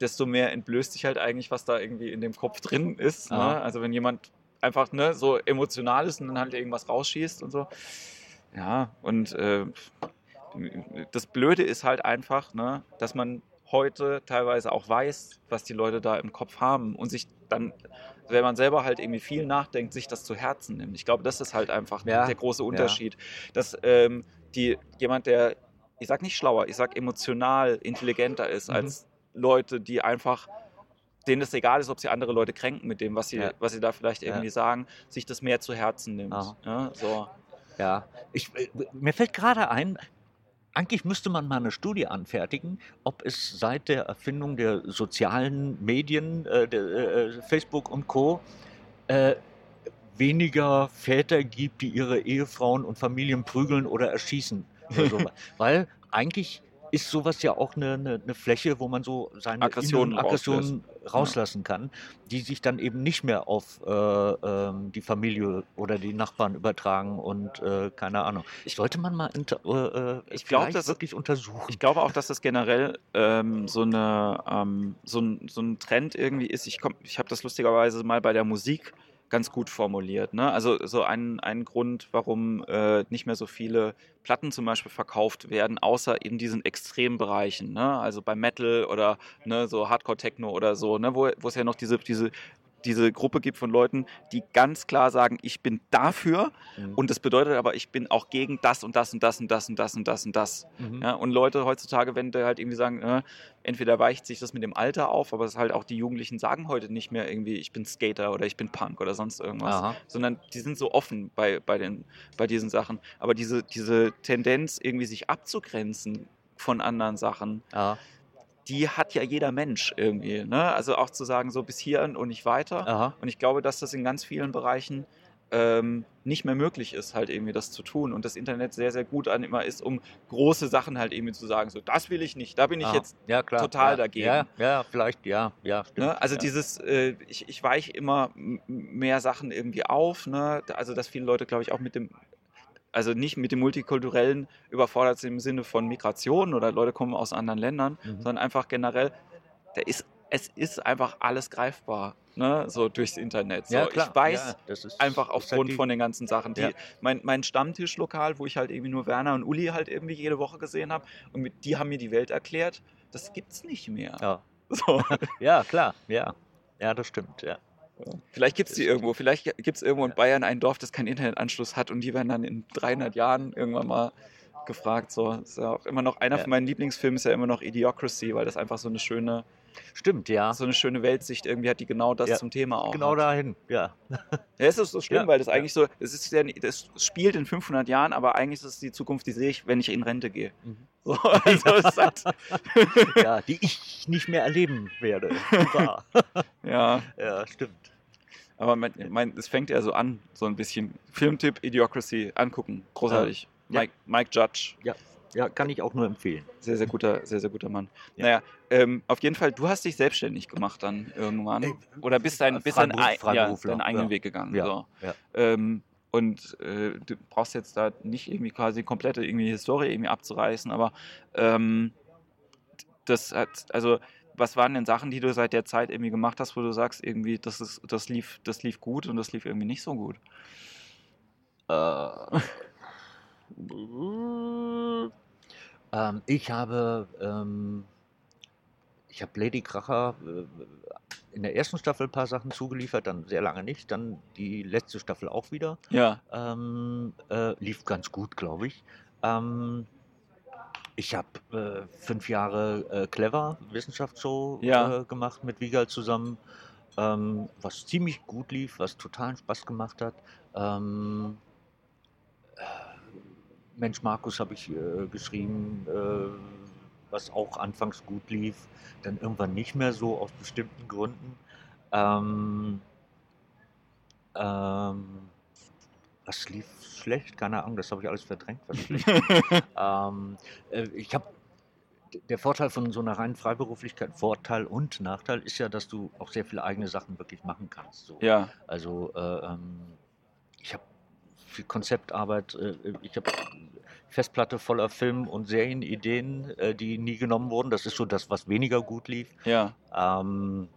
Speaker 1: desto mehr entblößt sich halt eigentlich, was da irgendwie in dem Kopf drin ist. Ne? Also wenn jemand einfach ne, so emotional ist und dann halt irgendwas rausschießt und so. Ja, und äh, das Blöde ist halt einfach, ne, dass man heute teilweise auch weiß, was die Leute da im Kopf haben und sich dann, wenn man selber halt irgendwie viel nachdenkt, sich das zu Herzen nimmt. Ich glaube, das ist halt einfach
Speaker 2: Ja,
Speaker 1: der große Unterschied, dass ähm, die, jemand, der, ich sag nicht schlauer, ich sag emotional intelligenter ist
Speaker 2: Mhm.
Speaker 1: als Leute, die einfach denen es egal ist, ob sie andere Leute kränken mit dem, was sie,
Speaker 2: Ja.
Speaker 1: was sie da vielleicht
Speaker 2: Ja.
Speaker 1: irgendwie sagen, sich das mehr zu Herzen nimmt. Ja, so.
Speaker 2: Ja, ich, äh, mir fällt gerade ein, eigentlich müsste man mal eine Studie anfertigen, ob es seit der Erfindung der sozialen Medien, äh, der, äh, Facebook und Co., äh, weniger Väter gibt, die ihre Ehefrauen und Familien prügeln oder erschießen. Oder so. Weil eigentlich ist sowas ja auch eine, eine, eine Fläche, wo man so seine
Speaker 1: Aggressionen
Speaker 2: Aggressionen rauslassen kann, die sich dann eben nicht mehr auf äh, ähm, die Familie oder die Nachbarn übertragen und äh, keine Ahnung. Sollte man mal äh, äh,
Speaker 1: Ich glaub,
Speaker 2: vielleicht
Speaker 1: das-
Speaker 2: wirklich untersuchen.
Speaker 1: Ich glaube auch, dass das generell ähm, so, eine, ähm, so, ein, so ein Trend irgendwie ist. Ich, komm- ich habe das lustigerweise mal bei der Musik ganz gut formuliert. Ne? Also so ein, ein Grund, warum äh, nicht mehr so viele Platten zum Beispiel verkauft werden, außer in diesen Extrembereichen. Ne? Also bei Metal oder ne, so Hardcore-Techno oder so, ne? wo, wo es ja noch diese, diese, diese Gruppe gibt von Leuten, die ganz klar sagen, ich bin dafür
Speaker 2: Mhm.
Speaker 1: und das bedeutet aber, ich bin auch gegen das und das und das und das und das und das und das.
Speaker 2: Mhm.
Speaker 1: Ja, und Leute heutzutage, wenn die halt irgendwie sagen, äh, entweder weicht sich das mit dem Alter auf, aber es ist halt auch die Jugendlichen sagen heute nicht mehr irgendwie, ich bin Skater oder ich bin Punk oder sonst irgendwas,
Speaker 2: Aha.
Speaker 1: sondern die sind so offen bei, bei, den, bei diesen Sachen. Aber diese, diese Tendenz, irgendwie sich abzugrenzen von anderen Sachen,
Speaker 2: Ja.
Speaker 1: Die hat ja jeder Mensch irgendwie. Ne? Also auch zu sagen, so bis hier und nicht weiter.
Speaker 2: Aha.
Speaker 1: Und ich glaube, dass das in ganz vielen Bereichen ähm, nicht mehr möglich ist, halt irgendwie das zu tun. Und das Internet sehr, sehr gut an immer ist, um große Sachen halt irgendwie zu sagen, so, das will ich nicht, da bin ich
Speaker 2: Ah,
Speaker 1: jetzt
Speaker 2: ja, klar,
Speaker 1: total
Speaker 2: ja,
Speaker 1: dagegen.
Speaker 2: Ja, ja, vielleicht, ja, ja, stimmt.
Speaker 1: Ne? Also
Speaker 2: ja.
Speaker 1: dieses, äh, ich, ich weiche immer mehr Sachen irgendwie auf. Ne? Also dass viele Leute, glaube ich, auch mit dem, also nicht mit dem Multikulturellen überfordert sind im Sinne von Migration oder Leute kommen aus anderen Ländern,
Speaker 2: Mhm.
Speaker 1: sondern einfach generell, da ist, es ist einfach alles greifbar, ne? so durchs Internet. So,
Speaker 2: ja, klar.
Speaker 1: Ich weiß
Speaker 2: ja, das ist,
Speaker 1: einfach
Speaker 2: halt
Speaker 1: aufgrund
Speaker 2: die-
Speaker 1: von den ganzen Sachen. Die,
Speaker 2: Ja.
Speaker 1: mein, mein Stammtischlokal, wo ich halt irgendwie nur Werner und Uli halt irgendwie jede Woche gesehen habe und mit, die haben mir die Welt erklärt, das gibt's nicht mehr.
Speaker 2: Ja.
Speaker 1: So.
Speaker 2: ja, klar, ja. Ja, das stimmt, ja.
Speaker 1: Vielleicht gibt es die irgendwo. Vielleicht gibt es irgendwo in Bayern ein Dorf, das keinen Internetanschluss hat und die werden dann in 300 Jahren irgendwann mal gefragt. So, ist ja auch immer noch einer
Speaker 2: Ja.
Speaker 1: von meinen Lieblingsfilmen ist ja immer noch Idiocracy, weil das einfach so eine schöne,
Speaker 2: Stimmt, ja.
Speaker 1: so eine schöne Weltsicht irgendwie hat, die genau das
Speaker 2: Ja,
Speaker 1: zum Thema auch
Speaker 2: Genau
Speaker 1: hat.
Speaker 2: dahin, ja.
Speaker 1: Ja, es ist so schlimm,
Speaker 2: Ja,
Speaker 1: weil das
Speaker 2: ja.
Speaker 1: eigentlich so, es ist ja, das spielt in 500 Jahren, aber eigentlich ist es die Zukunft, die sehe ich, wenn ich in Rente gehe.
Speaker 2: Mhm.
Speaker 1: So, also halt,
Speaker 2: ja, die ich nicht mehr erleben werde.
Speaker 1: Ja,
Speaker 2: ja, stimmt.
Speaker 1: aber mein, mein, es fängt ja so an, so ein bisschen. Filmtipp, Idiocracy, angucken, großartig.
Speaker 2: Ja.
Speaker 1: Mike, Mike Judge,
Speaker 2: Ja, kann ich auch nur empfehlen.
Speaker 1: Sehr, sehr guter, sehr, sehr guter Mann.
Speaker 2: Ja.
Speaker 1: Naja, ähm, auf jeden Fall, du hast dich selbstständig gemacht dann irgendwann.
Speaker 2: Ey,
Speaker 1: Oder bist dein, bist dein, ja, deinen eigenen
Speaker 2: ja.
Speaker 1: Weg gegangen.
Speaker 2: Ja,
Speaker 1: So. Ähm, und äh, du brauchst jetzt da nicht irgendwie quasi komplette irgendwie Historie irgendwie abzureißen, aber ähm, das hat, also was waren denn Sachen, die du seit der Zeit irgendwie gemacht hast, wo du sagst, irgendwie, das ist, das lief, das lief gut und das lief irgendwie nicht so gut?
Speaker 2: Äh, ähm, ich habe, ähm, ich habe Lady Kracher äh, in der ersten Staffel ein paar Sachen zugeliefert, dann sehr lange nicht, dann die letzte Staffel auch wieder.
Speaker 1: Ja.
Speaker 2: Ähm, äh, lief ganz gut, glaube ich. Ähm, ich habe äh, fünf Jahre äh, Clever Wissenschaftsshow
Speaker 1: Ja.
Speaker 2: äh, gemacht mit Wiegald zusammen, ähm, was ziemlich gut lief, was totalen Spaß gemacht hat. Ähm, äh, Mensch Markus habe ich geschrieben, was auch anfangs gut lief, dann irgendwann nicht mehr so aus bestimmten Gründen. Ähm, ähm, was lief schlecht? Keine Ahnung, das habe ich alles verdrängt. Was schlecht ähm, äh, ich habe der Vorteil von so einer reinen Freiberuflichkeit, Vorteil und Nachteil ist ja, dass du auch sehr viele eigene Sachen wirklich machen kannst. So.
Speaker 1: Ja.
Speaker 2: Also äh, ähm, ich habe viel Konzeptarbeit, äh, ich habe Festplatte voller Film- und Serienideen, äh, die nie genommen wurden. Das ist so das, was weniger gut lief.
Speaker 1: Ja.
Speaker 2: Ähm,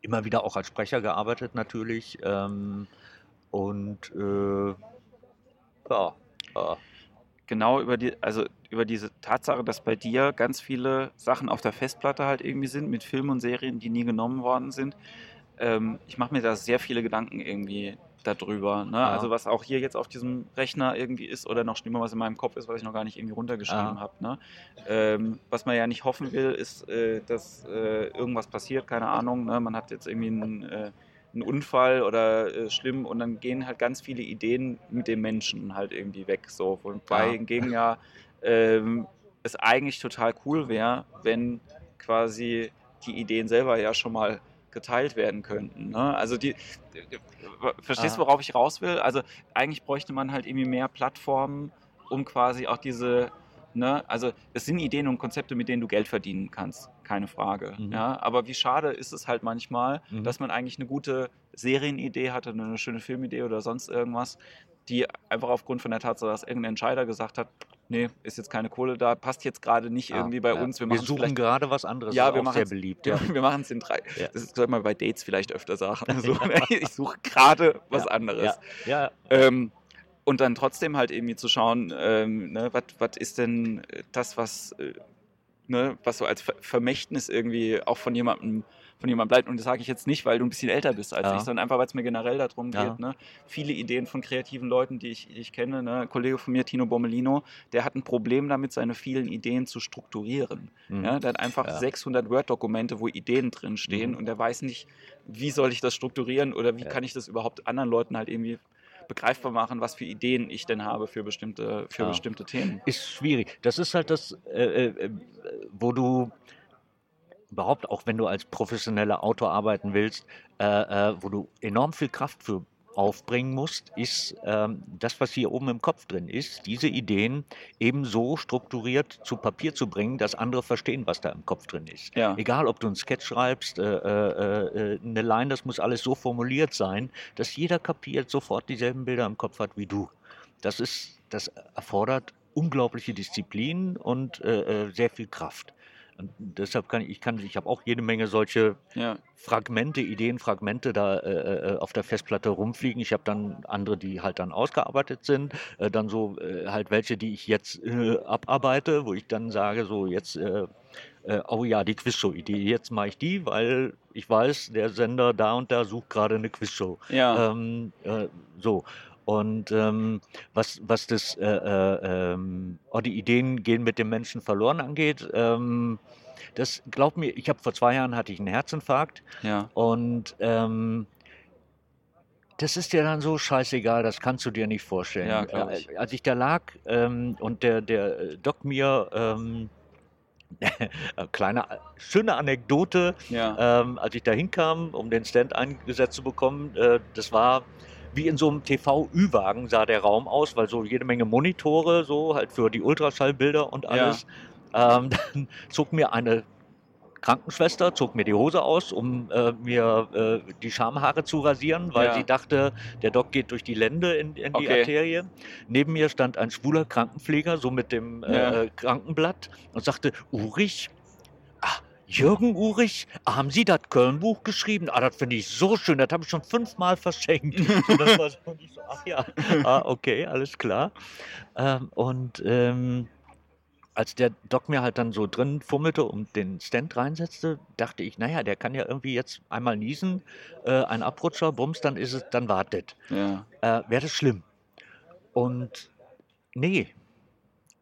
Speaker 2: immer wieder auch als Sprecher gearbeitet natürlich. Ähm, und äh, ja, äh,
Speaker 1: genau über die, also über diese Tatsache, dass bei dir ganz viele Sachen auf der Festplatte halt irgendwie sind mit Filmen und Serien, die nie genommen worden sind. Ähm, ich mache mir da sehr viele Gedanken irgendwie darüber. Ne?
Speaker 2: Ja.
Speaker 1: Also was auch hier jetzt auf diesem Rechner irgendwie ist oder noch schlimmer, was in meinem Kopf ist, was ich noch gar nicht irgendwie runtergeschrieben
Speaker 2: Ja.
Speaker 1: habe. Ne? Ähm, was man ja nicht hoffen will, ist, äh, dass äh, irgendwas passiert, keine Ahnung. Ne? Man hat jetzt irgendwie einen, äh, einen Unfall oder äh, schlimm und dann gehen halt ganz viele Ideen mit dem Menschen halt irgendwie weg. So. Wobei
Speaker 2: Ja.
Speaker 1: hingegen ja ähm, es eigentlich total cool wäre, wenn quasi die Ideen selber ja schon mal geteilt werden könnten. Ne? Also die, verstehst du,
Speaker 2: Ah.
Speaker 1: worauf ich raus will? Also eigentlich bräuchte man halt irgendwie mehr Plattformen, um quasi auch diese, ne, also es sind Ideen und Konzepte, mit denen du Geld verdienen kannst, keine Frage.
Speaker 2: Mhm.
Speaker 1: Ja, aber wie schade ist es halt manchmal,
Speaker 2: Mhm.
Speaker 1: dass man eigentlich eine gute Serienidee hatte, eine schöne Filmidee oder sonst irgendwas, die einfach aufgrund von der Tatsache, dass irgendein Entscheider gesagt hat, nee, ist jetzt keine Kohle da, passt jetzt gerade nicht
Speaker 2: ja,
Speaker 1: irgendwie bei
Speaker 2: ja.
Speaker 1: uns. Wir,
Speaker 2: Wir suchen gerade was anderes.
Speaker 1: Ja,
Speaker 2: ist
Speaker 1: wir
Speaker 2: auch sehr beliebt. Ja.
Speaker 1: wir machen es in drei.
Speaker 2: Ja.
Speaker 1: Das sollte man bei Dates vielleicht öfter sagen. So, ne? ich suche gerade was anderes.
Speaker 2: Ja,
Speaker 1: Ähm, und dann trotzdem halt irgendwie zu schauen, ähm, ne, was ist denn das, was, äh, ne, was so als Ver Vermächtnis irgendwie auch von jemandem von jemandem bleibt. Und das sage ich jetzt nicht, weil du ein bisschen älter bist als
Speaker 2: Ja.
Speaker 1: ich, sondern einfach, weil es mir generell darum
Speaker 2: Ja.
Speaker 1: geht. Ne? Viele Ideen von kreativen Leuten, die ich, die ich kenne. Ne? Ein Kollege von mir, Tino Bommelino, der hat ein Problem damit, seine vielen Ideen zu strukturieren.
Speaker 2: Mhm.
Speaker 1: Ja, der hat einfach
Speaker 2: Ja.
Speaker 1: 600 Word-Dokumente, wo Ideen drin stehen
Speaker 2: Mhm.
Speaker 1: und der weiß nicht, wie soll ich das strukturieren oder wie kann ich das überhaupt anderen Leuten halt irgendwie begreifbar machen, was für Ideen ich denn habe für bestimmte, für
Speaker 2: Ja.
Speaker 1: bestimmte Themen.
Speaker 2: ist schwierig. Das ist halt das, äh, äh, wo du überhaupt, auch wenn du als professioneller Autor arbeiten willst, äh, äh, wo du enorm viel Kraft für aufbringen musst, ist ähm, das, was hier oben im Kopf drin ist, diese Ideen eben so strukturiert zu Papier zu bringen, dass andere verstehen, was da im Kopf drin ist.
Speaker 1: Ja.
Speaker 2: Egal, ob du einen Sketch schreibst, äh, äh, äh, eine Line, das muss alles so formuliert sein, dass jeder kapiert, sofort dieselben Bilder im Kopf hat wie du. Das ist, das erfordert unglaubliche Disziplin und äh, äh sehr viel Kraft. Und deshalb kann ich, ich kann, ich habe auch jede Menge solche
Speaker 1: Ja.
Speaker 2: Fragmente, Ideenfragmente da äh, äh, auf der Festplatte rumfliegen. Ich habe dann andere, die halt dann ausgearbeitet sind. Äh, dann so äh, halt welche, die ich jetzt äh, abarbeite, wo ich dann sage, so jetzt, äh, oh ja, die Quizshow-Idee, jetzt mache ich die, weil ich weiß, der Sender da und da sucht gerade eine Quizshow.
Speaker 1: Ja.
Speaker 2: Ähm, äh, so. Und ähm, was, was das, äh, äh, ähm, oh, die Ideen gehen mit dem Menschen verloren angeht, ähm, das glaub mir, ich habe vor zwei Jahren hatte ich einen Herzinfarkt
Speaker 1: Ja.
Speaker 2: und ähm, das ist dir dann so scheißegal, das kannst du dir nicht vorstellen.
Speaker 1: Ja, glaub ich.
Speaker 2: Äh, als ich da lag ähm, und der, der äh, Doc mir, ähm, kleine, schöne Anekdote,
Speaker 1: Ja.
Speaker 2: ähm, als ich da hinkam, um den Stand eingesetzt zu bekommen, äh, das war wie in so einem TV-Ü-Wagen sah der Raum aus, weil so jede Menge Monitore, so halt für die Ultraschallbilder und alles. Ähm, dann zog mir eine Krankenschwester, zog mir die Hose aus, um äh, mir äh, die Schamhaare zu rasieren, weil
Speaker 1: Ja.
Speaker 2: sie dachte, der Doc geht durch die Lende in, in die
Speaker 1: Okay.
Speaker 2: Arterie. Neben mir stand ein schwuler Krankenpfleger, so mit dem
Speaker 1: Ja.
Speaker 2: äh, Krankenblatt und sagte, Urich, ah, Jürgen Urich, haben Sie das Köln-Buch geschrieben? Ah, das finde ich so schön, das habe ich schon fünfmal verschenkt. und das war so, und ich so, ach ja, ah, okay, alles klar. Ähm, und ähm, als der Doc mir halt dann so drin fummelte und den Stand reinsetzte, dachte ich, naja, der kann ja irgendwie jetzt einmal niesen, äh, ein Abrutscher, bums, dann ist es, dann wartet.
Speaker 1: Ja.
Speaker 2: Äh, Wäre das schlimm? Und nee,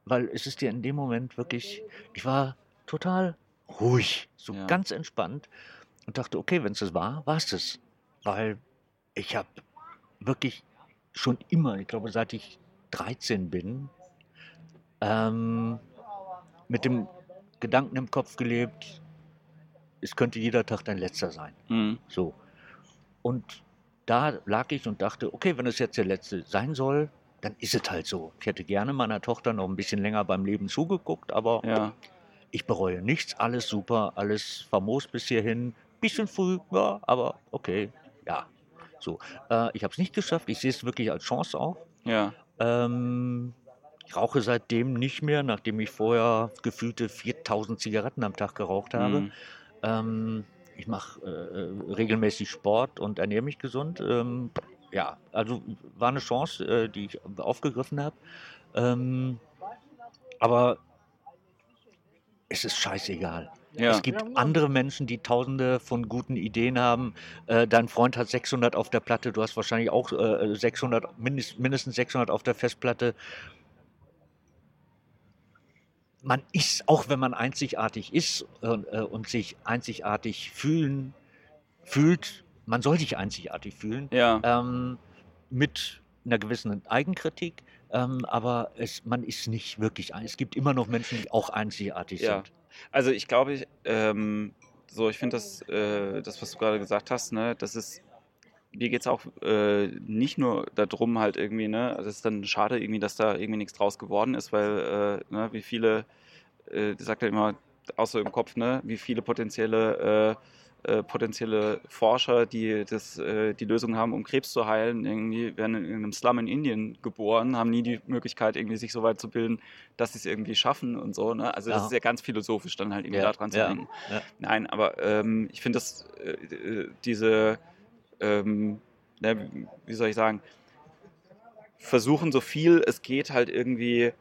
Speaker 2: weil es ist dir in dem Moment wirklich, ich war total ruhig, so
Speaker 1: Ja.
Speaker 2: ganz entspannt und dachte, okay, wenn es das war, war es das. Weil ich habe wirklich schon immer, ich glaube, seit ich 13 bin, ähm, mit dem Gedanken im Kopf gelebt, es könnte jeder Tag dein letzter sein.
Speaker 1: Mhm.
Speaker 2: So. Und da lag ich und dachte, okay, wenn es jetzt der letzte sein soll, dann ist es halt so. Ich hätte gerne meiner Tochter noch ein bisschen länger beim Leben zugeguckt, aber
Speaker 1: Ja.
Speaker 2: Ich bereue nichts, alles super, alles famos bis hierhin. Bisschen früh, ja, aber okay, ja. So. Äh, ich habe es nicht geschafft, ich sehe es wirklich als Chance auch.
Speaker 1: Ja.
Speaker 2: Ähm, ich rauche seitdem nicht mehr, nachdem ich vorher gefühlte 4000 Zigaretten am Tag geraucht habe.
Speaker 1: Mhm.
Speaker 2: Ähm, ich mache äh, regelmäßig Sport und ernähre mich gesund. Ähm, ja, also war eine Chance, äh, die ich aufgegriffen habe. Ähm, aber es ist scheißegal.
Speaker 1: Ja.
Speaker 2: Es gibt andere Menschen, die tausende von guten Ideen haben. Äh, dein Freund hat 600 auf der Platte, du hast wahrscheinlich auch äh, 600, mindest, mindestens 600 auf der Festplatte. Man ist, auch wenn man einzigartig ist äh, äh, und sich einzigartig fühlen, fühlt, man soll sich einzigartig fühlen,
Speaker 1: Ja.
Speaker 2: ähm, mit einer gewissen Eigenkritik, ähm, aber es, man ist nicht wirklich ein. Es gibt immer noch Menschen, die auch einzigartig
Speaker 1: Ja.
Speaker 2: sind.
Speaker 1: Also ich glaube, ich, ähm, so ich finde das, äh, das, was du gerade gesagt hast, ne, das ist, mir geht es auch äh, nicht nur darum, halt irgendwie, ne, also es ist dann schade irgendwie, dass da irgendwie nichts draus geworden ist, weil, äh, ne, wie viele, äh, das sagt er immer so im Kopf, ne, wie viele potenzielle äh, äh, potenzielle Forscher, die das, äh, die Lösung haben, um Krebs zu heilen, irgendwie werden in einem Slum in Indien geboren, haben nie die Möglichkeit, irgendwie sich so weit zu bilden, dass sie es irgendwie schaffen und so. Ne? Also das
Speaker 2: Ja.
Speaker 1: ist ja ganz philosophisch dann halt irgendwie
Speaker 2: Ja,
Speaker 1: daran zu
Speaker 2: ja,
Speaker 1: denken.
Speaker 2: ja.
Speaker 1: Nein, aber ähm, ich finde das, äh, äh, diese, ähm, ne, wie soll ich sagen, versuchen so viel es geht halt irgendwie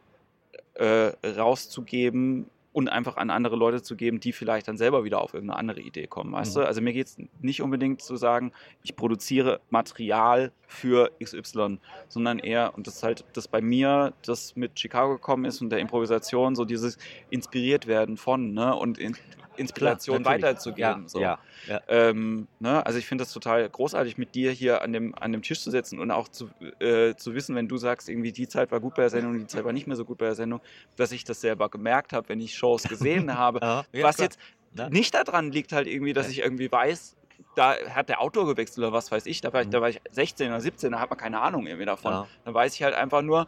Speaker 1: äh, rauszugeben und einfach an andere Leute zu geben, die vielleicht dann selber wieder auf irgendeine andere Idee kommen, weißt
Speaker 2: Mhm.
Speaker 1: du? Also mir geht es nicht unbedingt zu sagen, ich produziere Material für XY, sondern eher, und das ist halt das bei mir, das mit Chicago gekommen ist und der Improvisation, so dieses inspiriert werden von, ne? Und in, Inspiration
Speaker 2: Klar,
Speaker 1: weiterzugeben.
Speaker 2: Ja,
Speaker 1: so.
Speaker 2: ja, ja.
Speaker 1: Ähm, ne? Also ich finde das total großartig, mit dir hier an dem, an dem Tisch zu sitzen und auch zu, äh, zu wissen, wenn du sagst, irgendwie die Zeit war gut bei der Sendung, die Zeit war nicht mehr so gut bei der Sendung, dass ich das selber gemerkt habe, wenn ich Shows gesehen habe.
Speaker 2: Ja,
Speaker 1: was
Speaker 2: klar.
Speaker 1: jetzt
Speaker 2: Ja.
Speaker 1: nicht daran liegt halt irgendwie, dass ich irgendwie weiß, da hat der Autor gewechselt oder was weiß ich, da war ich,
Speaker 2: Mhm.
Speaker 1: da war ich 16 oder 17, da hat man keine Ahnung irgendwie davon. Dann weiß ich halt einfach nur,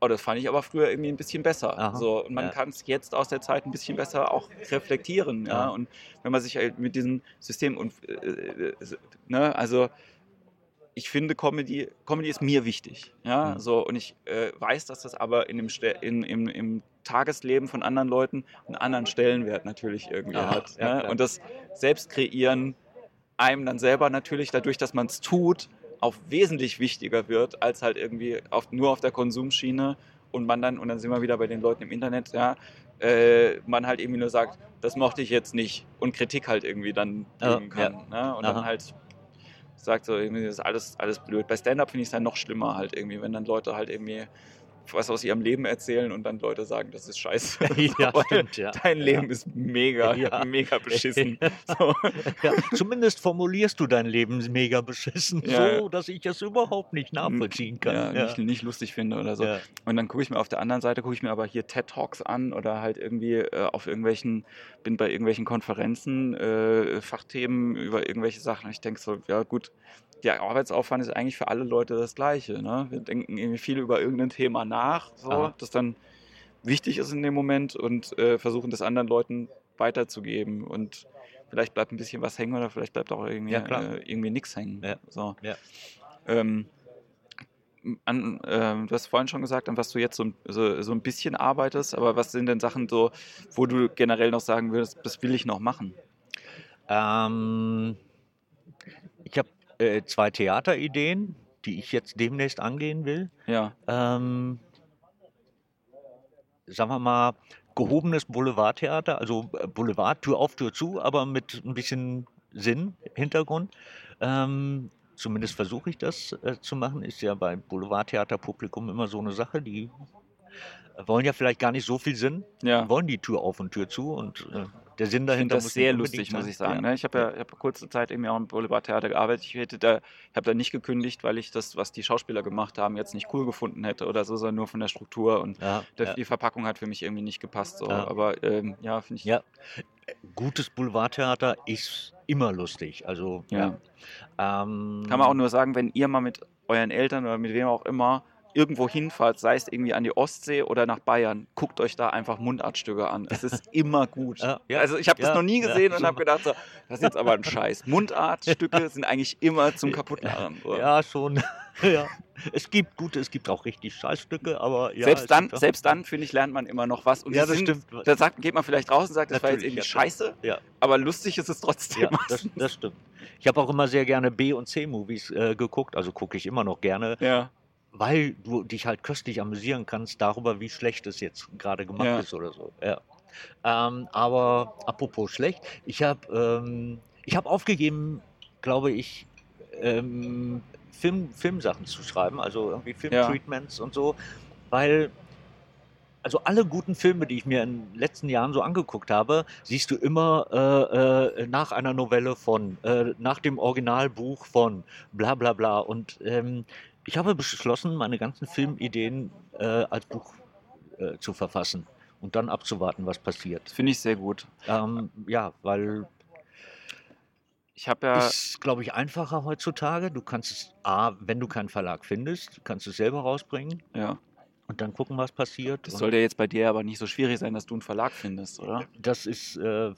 Speaker 1: oh, das fand ich aber früher irgendwie ein bisschen besser.
Speaker 2: Aha.
Speaker 1: So, und man
Speaker 2: Ja.
Speaker 1: kann es jetzt aus der Zeit ein bisschen besser auch reflektieren. Ja.
Speaker 2: Ja.
Speaker 1: Und wenn man sich halt mit diesem System und äh, äh, ne, also ich finde Comedy, Comedy ist mir wichtig. Ja,
Speaker 2: Mhm.
Speaker 1: so und ich äh, weiß, dass das aber in dem in, im, im Tagesleben von anderen Leuten einen anderen Stellenwert natürlich irgendwie
Speaker 2: Aha,
Speaker 1: hat.
Speaker 2: ja,
Speaker 1: ne?
Speaker 2: klar.
Speaker 1: Und das Selbstkreieren einem dann selber natürlich dadurch, dass man es tut, auch wesentlich wichtiger wird, als halt irgendwie auf, nur auf der Konsumschiene und man dann, und dann sind wir wieder bei den Leuten im Internet, ja, äh, man halt irgendwie nur sagt, das mochte ich jetzt nicht und Kritik halt irgendwie dann
Speaker 2: Ja,
Speaker 1: geben kann. Ne? Und
Speaker 2: Aha.
Speaker 1: dann halt sagt so, irgendwie das ist alles, alles blöd. Bei Stand-Up finde ich es dann noch schlimmer halt irgendwie, wenn dann Leute halt irgendwie was aus ihrem Leben erzählen und dann Leute sagen, das ist scheiße.
Speaker 2: ja,
Speaker 1: Weil
Speaker 2: stimmt, ja.
Speaker 1: Dein Leben ist mega,
Speaker 2: Ja.
Speaker 1: mega beschissen. So.
Speaker 2: ja, zumindest formulierst du dein Leben mega beschissen,
Speaker 1: Ja.
Speaker 2: so dass ich es überhaupt nicht nachvollziehen kann.
Speaker 1: Ja,
Speaker 2: Ja,
Speaker 1: Nicht, nicht lustig finde oder so.
Speaker 2: Ja.
Speaker 1: Und dann gucke ich mir auf der anderen Seite, gucke ich mir aber hier TED Talks an oder halt irgendwie äh, auf irgendwelchen, bin bei irgendwelchen Konferenzen, äh, Fachthemen über irgendwelche Sachen. Und ich denke so, ja gut, der Arbeitsaufwand ist eigentlich für alle Leute das Gleiche. Ne? Wir denken irgendwie viel über irgendein Thema nach, so,
Speaker 2: Aha.
Speaker 1: das dann wichtig ist in dem Moment und äh, versuchen das anderen Leuten weiterzugeben. Und vielleicht bleibt ein bisschen was hängen oder vielleicht bleibt auch irgendwie,
Speaker 2: Ja,
Speaker 1: äh, irgendwie nichts hängen.
Speaker 2: Ja.
Speaker 1: So.
Speaker 2: Ja.
Speaker 1: Ähm, an, ähm, du hast vorhin schon gesagt, an was du jetzt so, ein- so, so ein bisschen arbeitest, aber was sind denn Sachen so, wo du generell noch sagen würdest, das will ich noch machen?
Speaker 2: Ähm, äh, zwei Theaterideen, die ich jetzt demnächst angehen will.
Speaker 1: Ja,
Speaker 2: Ähm, sagen wir mal, gehobenes Boulevardtheater, also äh, Boulevard, Tür auf, Tür zu, aber mit ein bisschen Sinn, Hintergrund. Ähm, zumindest versuche ich das äh, zu machen. Ist ja bei Boulevardtheaterpublikum immer so eine Sache, die wollen ja vielleicht gar nicht so viel Sinn,
Speaker 1: ja.
Speaker 2: wollen die Tür auf und Tür zu und äh, der Sinn
Speaker 1: Ich
Speaker 2: dahinter
Speaker 1: finde das sehr lustig, muss ich sagen.
Speaker 2: Ja.
Speaker 1: Ne? Ich habe ja, ich hab kurze Zeit eben auch im Boulevardtheater gearbeitet. Ich hätte da, ich habe da nicht gekündigt, weil ich das, was die Schauspieler gemacht haben, jetzt nicht cool gefunden hätte oder so, sondern nur von der Struktur und
Speaker 2: Ja,
Speaker 1: der,
Speaker 2: ja.
Speaker 1: die Verpackung hat für mich irgendwie nicht gepasst. So. Aber ähm, ja, finde ich.
Speaker 2: Ja. Gutes Boulevardtheater ist immer lustig. Also. Ähm,
Speaker 1: Kann man auch nur sagen, wenn ihr mal mit euren Eltern oder mit wem auch immer irgendwo hinfahrt, sei es irgendwie an die Ostsee oder nach Bayern, guckt euch da einfach Mundartstücke an. Es ist immer gut.
Speaker 2: Ja, ja,
Speaker 1: also ich habe das
Speaker 2: ja,
Speaker 1: noch nie gesehen und habe gedacht, so, das ist jetzt aber ein Scheiß. Mundartstücke sind eigentlich immer zum Kaputtlachen. So.
Speaker 2: Ja, schon. ja. Es gibt gute, es gibt auch richtig Scheißstücke, aber ja.
Speaker 1: selbst dann, selbst dann, finde ich, lernt man immer noch was. Und
Speaker 2: Ja, das
Speaker 1: sind,
Speaker 2: stimmt.
Speaker 1: Da sagt, geht man vielleicht raus und sagt, das war jetzt
Speaker 2: Natürlich,
Speaker 1: irgendwie scheiße,
Speaker 2: Ja,
Speaker 1: aber lustig ist es trotzdem.
Speaker 2: ja das, das stimmt. Ich habe auch immer sehr gerne B- und C-Movies äh, geguckt, also gucke ich immer noch gerne,
Speaker 1: ja.
Speaker 2: Weil du dich halt köstlich amüsieren kannst darüber, wie schlecht es jetzt gerade gemacht
Speaker 1: Ja.
Speaker 2: ist oder so. Ja. Ähm, aber apropos schlecht, ich habe ähm, ich hab aufgegeben, glaube ich, ähm, Film, Filmsachen zu schreiben, also irgendwie Filmtreatments und so, weil also alle guten Filme, die ich mir in den letzten Jahren so angeguckt habe, siehst du immer äh, äh, nach einer Novelle von, äh, nach dem Originalbuch von, bla bla bla. Und ähm, ich habe beschlossen, meine ganzen Filmideen äh, als Buch äh, zu verfassen und dann abzuwarten, was passiert.
Speaker 1: Finde ich sehr gut.
Speaker 2: Ähm, ja, weil
Speaker 1: Ich habe ja.
Speaker 2: ist, glaube ich, einfacher heutzutage. Du kannst es, A, wenn du keinen Verlag findest, kannst du es selber rausbringen
Speaker 1: ja.
Speaker 2: und dann gucken, was passiert.
Speaker 1: Das
Speaker 2: Und
Speaker 1: sollte jetzt bei dir aber nicht so schwierig sein, dass du einen Verlag findest, oder?
Speaker 2: das ist, äh,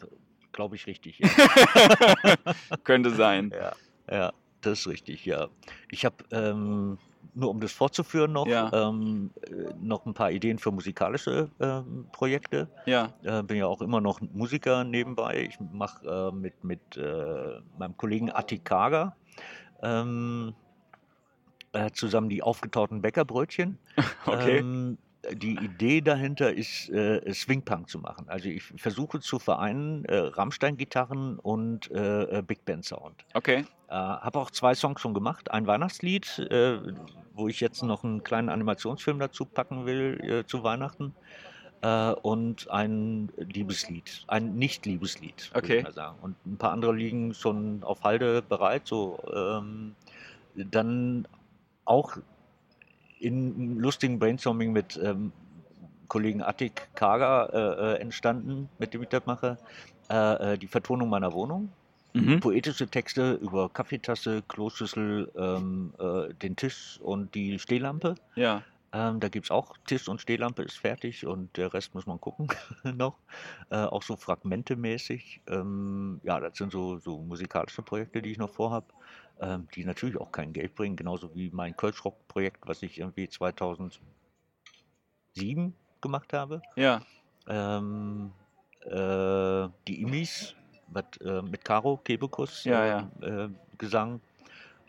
Speaker 2: glaube ich, richtig. Ja.
Speaker 1: Könnte sein.
Speaker 2: Ja, ja, das ist richtig, ja. Ich habe, ähm, nur um das fortzuführen noch,
Speaker 1: Ja.
Speaker 2: ähm, äh, noch ein paar Ideen für musikalische ähm, Projekte.
Speaker 1: Ja,
Speaker 2: Äh, bin ja auch immer noch Musiker nebenbei. Ich mache äh, mit, mit äh, meinem Kollegen Attik Kager ähm, äh, zusammen die aufgetauten Bäckerbrötchen.
Speaker 1: okay.
Speaker 2: Ähm, die Idee dahinter ist, äh, Swingpunk zu machen. Also ich versuche zu vereinen äh, Rammstein-Gitarren und äh, äh, Big Band Sound.
Speaker 1: Okay.
Speaker 2: Äh, habe auch zwei Songs schon gemacht. Ein Weihnachtslied, äh, wo ich jetzt noch einen kleinen Animationsfilm dazu packen will äh, zu Weihnachten. Äh, und ein Liebeslied, ein Nicht-Liebeslied, würde
Speaker 1: Okay.
Speaker 2: ich mal sagen. Und ein paar andere liegen schon auf Halde bereit. So, ähm, dann auch in lustigen Brainstorming mit ähm, Kollegen Attik Kager äh, äh, entstanden, mit dem ich das mache. Die Vertonung meiner Wohnung.
Speaker 1: Mhm.
Speaker 2: poetische Texte über Kaffeetasse, Kloschüssel, ähm, äh, den Tisch und die Stehlampe.
Speaker 1: Ja.
Speaker 2: Ähm, da gibt es auch Tisch und Stehlampe ist fertig und der Rest muss man gucken noch. Äh, auch so fragmentemäßig. Ähm, ja, das sind so, so musikalische Projekte, die ich noch vorhab, ähm, die natürlich auch kein Geld bringen, genauso wie mein Kölschrock-Projekt, was ich irgendwie 2007 gemacht habe.
Speaker 1: Ja.
Speaker 2: Ähm, äh, die Imis mit, äh, mit Caro Kebekus
Speaker 1: Ja, ja.
Speaker 2: Äh, Gesang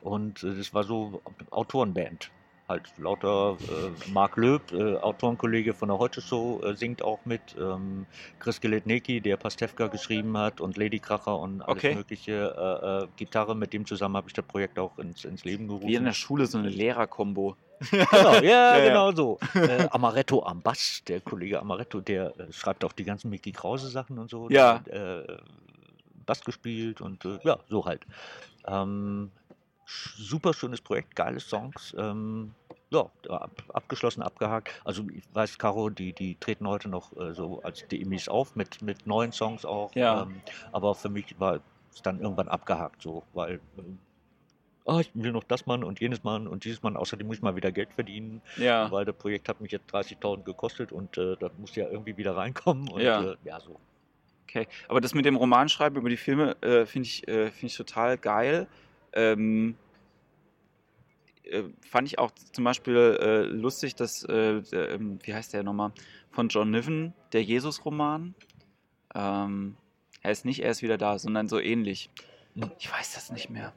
Speaker 2: und äh, das war so Autorenband. Halt lauter äh, Marc Löb, äh, Autorenkollege von der Heute Show, äh, singt auch mit. Ähm, Chris Geletnecki, der Pastewka geschrieben hat und Lady Kracher und alles
Speaker 1: Okay.
Speaker 2: mögliche äh, äh, Gitarre. Mit dem zusammen habe ich das Projekt auch ins, ins Leben gerufen.
Speaker 1: Wie in der Schule so eine Lehrerkombo.
Speaker 2: Genau, ja,
Speaker 1: ja.
Speaker 2: genau so. Äh, Amaretto am Bass, der Kollege Amaretto, der äh, schreibt auch die ganzen Mickey Krause Sachen und so.
Speaker 1: Ja.
Speaker 2: Hat, äh, Bass gespielt und äh, ja, so halt. Ähm, super schönes Projekt, geile Songs. Ähm, ja, ab, abgeschlossen, abgehakt. Also ich weiß, Caro, die, die treten heute noch äh, so als DMIs auf mit, mit neuen Songs auch.
Speaker 1: Ja.
Speaker 2: Ähm, aber für mich war es dann irgendwann abgehakt so, weil ähm, ah, ich will noch das Mann und jenes Mann und dieses Mann. Außerdem muss ich mal wieder Geld verdienen,
Speaker 1: Ja.
Speaker 2: weil das Projekt hat mich jetzt 30.000 gekostet und äh, das muss ja irgendwie wieder reinkommen. Und,
Speaker 1: Ja.
Speaker 2: Äh, ja, so.
Speaker 1: Okay, aber das mit dem Romanschreiben über die Filme äh, finde ich, äh, find ich total geil. Ähm, äh, fand ich auch zum Beispiel äh, lustig, dass, äh, der, ähm, wie heißt der nochmal, von John Niven, der Jesus-Roman. Ähm, er ist nicht erst wieder da, sondern so ähnlich.
Speaker 2: Hm.
Speaker 1: Ich weiß das nicht mehr.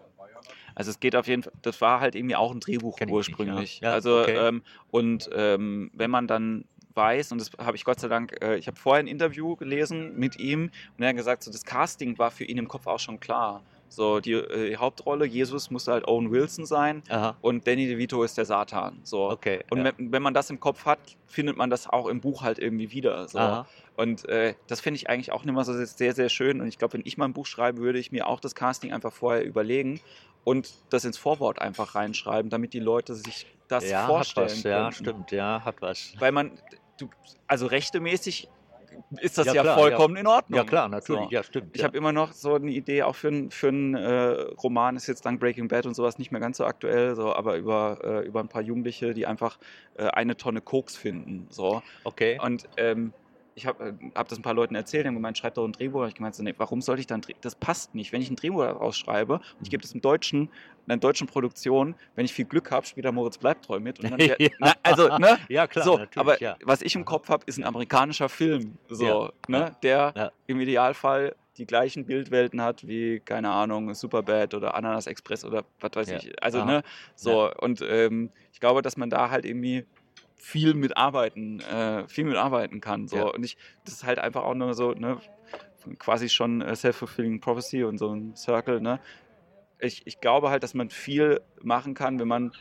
Speaker 1: Also es geht auf jeden Fall, das war halt irgendwie auch ein Drehbuch
Speaker 2: Kenn ich nicht,
Speaker 1: ursprünglich.
Speaker 2: ja. Ja,
Speaker 1: also
Speaker 2: okay.
Speaker 1: ähm, und ähm, wenn man dann weiß, und das habe ich Gott sei Dank, äh, ich habe vorher ein Interview gelesen mit ihm und er hat gesagt, so das Casting war für ihn im Kopf auch schon klar. So die, äh, die Hauptrolle, Jesus musste halt Owen Wilson sein
Speaker 2: Aha,
Speaker 1: und Danny DeVito ist der Satan. So.
Speaker 2: okay.
Speaker 1: Und
Speaker 2: ja.
Speaker 1: wenn, wenn man das im Kopf hat, findet man das auch im Buch halt irgendwie wieder. So.
Speaker 2: Aha.
Speaker 1: Und äh, das finde ich eigentlich auch immer so sehr, sehr schön. Und ich glaube, wenn ich mal ein Buch schreibe, würde ich mir auch das Casting einfach vorher überlegen und das ins Vorwort einfach reinschreiben, damit die Leute sich das
Speaker 2: ja,
Speaker 1: vorstellen
Speaker 2: hat was, ja, stimmt, ja, hat was.
Speaker 1: Weil man, du, also rechtemäßig ist das ja,
Speaker 2: Ja, klar,
Speaker 1: vollkommen in Ordnung.
Speaker 2: Ja, klar, natürlich,
Speaker 1: So.
Speaker 2: ja, stimmt.
Speaker 1: Ich
Speaker 2: ja.
Speaker 1: habe immer noch so eine Idee, auch für, ein- für einen äh, Roman, ist jetzt dank Breaking Bad und sowas nicht mehr ganz so aktuell, so, aber über, äh, über ein paar Jugendliche, die einfach äh, eine Tonne Koks finden. So.
Speaker 2: okay.
Speaker 1: Und ähm, ich habe äh, hab das ein paar Leuten erzählt, die haben gemeint, schreib doch ein Drehbuch. Und ich gemeint, nee, warum sollte ich dann, das passt nicht. Wenn ich ein Drehbuch daraus schreibe und ich gebe das im Deutschen, in einer deutschen Produktion, wenn ich viel Glück habe, spielt da Moritz Bleibtreu mit. Und dann
Speaker 2: Ja.
Speaker 1: also, ne?
Speaker 2: Ja, klar,
Speaker 1: so, aber
Speaker 2: ja.
Speaker 1: was ich im Kopf habe, ist ein amerikanischer Film, so,
Speaker 2: Ja,
Speaker 1: ne, der im Idealfall die gleichen Bildwelten hat wie, keine Ahnung, Superbad oder Ananas Express oder was weiß ich. Also,
Speaker 2: Aha.
Speaker 1: ne, so, und ähm, ich glaube, dass man da halt irgendwie viel mitarbeiten, äh, viel mitarbeiten kann. So.
Speaker 2: Ja.
Speaker 1: Und ich, das ist halt einfach auch nur so, ne, quasi schon äh, self-fulfilling prophecy und so ein Circle, ne. Ich, ich glaube halt, dass man viel machen kann, wenn man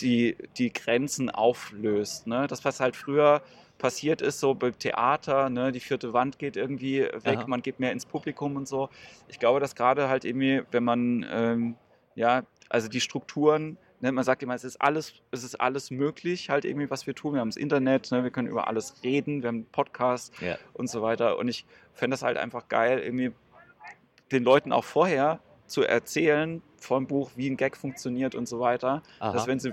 Speaker 1: die, die Grenzen auflöst. Ne? Das, was halt früher passiert ist, so beim Theater, ne? die vierte Wand geht irgendwie weg,
Speaker 2: Aha.
Speaker 1: man geht mehr ins Publikum und so. Ich glaube, dass gerade halt irgendwie, wenn man, ähm, ja, also die Strukturen, ne? man sagt immer, es ist alles, es ist alles möglich, halt irgendwie, was wir tun. Wir haben das Internet, ne? wir können über alles reden, wir haben einen Podcast
Speaker 2: Ja.
Speaker 1: und so weiter. Und ich fände das halt einfach geil, irgendwie den Leuten auch vorher zu erzählen vom Buch, wie ein Gag funktioniert und so weiter
Speaker 2: Aha.
Speaker 1: dass wenn sie,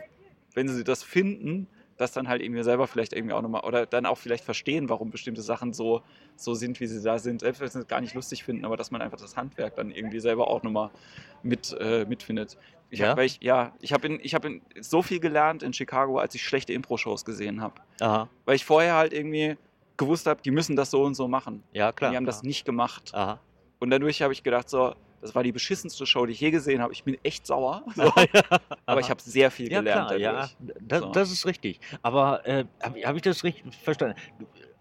Speaker 1: wenn sie das finden, das dann halt irgendwie selber vielleicht irgendwie auch nochmal oder dann auch vielleicht verstehen, warum bestimmte Sachen so, so sind, wie sie da sind, selbst wenn sie es gar nicht lustig finden, aber dass man einfach das Handwerk dann irgendwie selber auch nochmal mit, äh, mitfindet. Ich
Speaker 2: Ja?
Speaker 1: hab, ich, ja, ich habe in, ich hab in so viel gelernt in Chicago, als ich schlechte Impro-Shows gesehen habe. Weil ich vorher halt irgendwie gewusst habe, die müssen das so und so machen.
Speaker 2: Ja, klar.
Speaker 1: die haben das
Speaker 2: klar.
Speaker 1: nicht gemacht.
Speaker 2: Aha.
Speaker 1: Und dadurch habe ich gedacht, so, das war die beschissenste Show, die ich je gesehen habe. Ich bin echt sauer. So. Aber ich habe sehr viel
Speaker 2: Ja,
Speaker 1: gelernt
Speaker 2: klar, ja, das,
Speaker 1: So.
Speaker 2: das ist richtig. Aber äh, habe hab ich das richtig verstanden?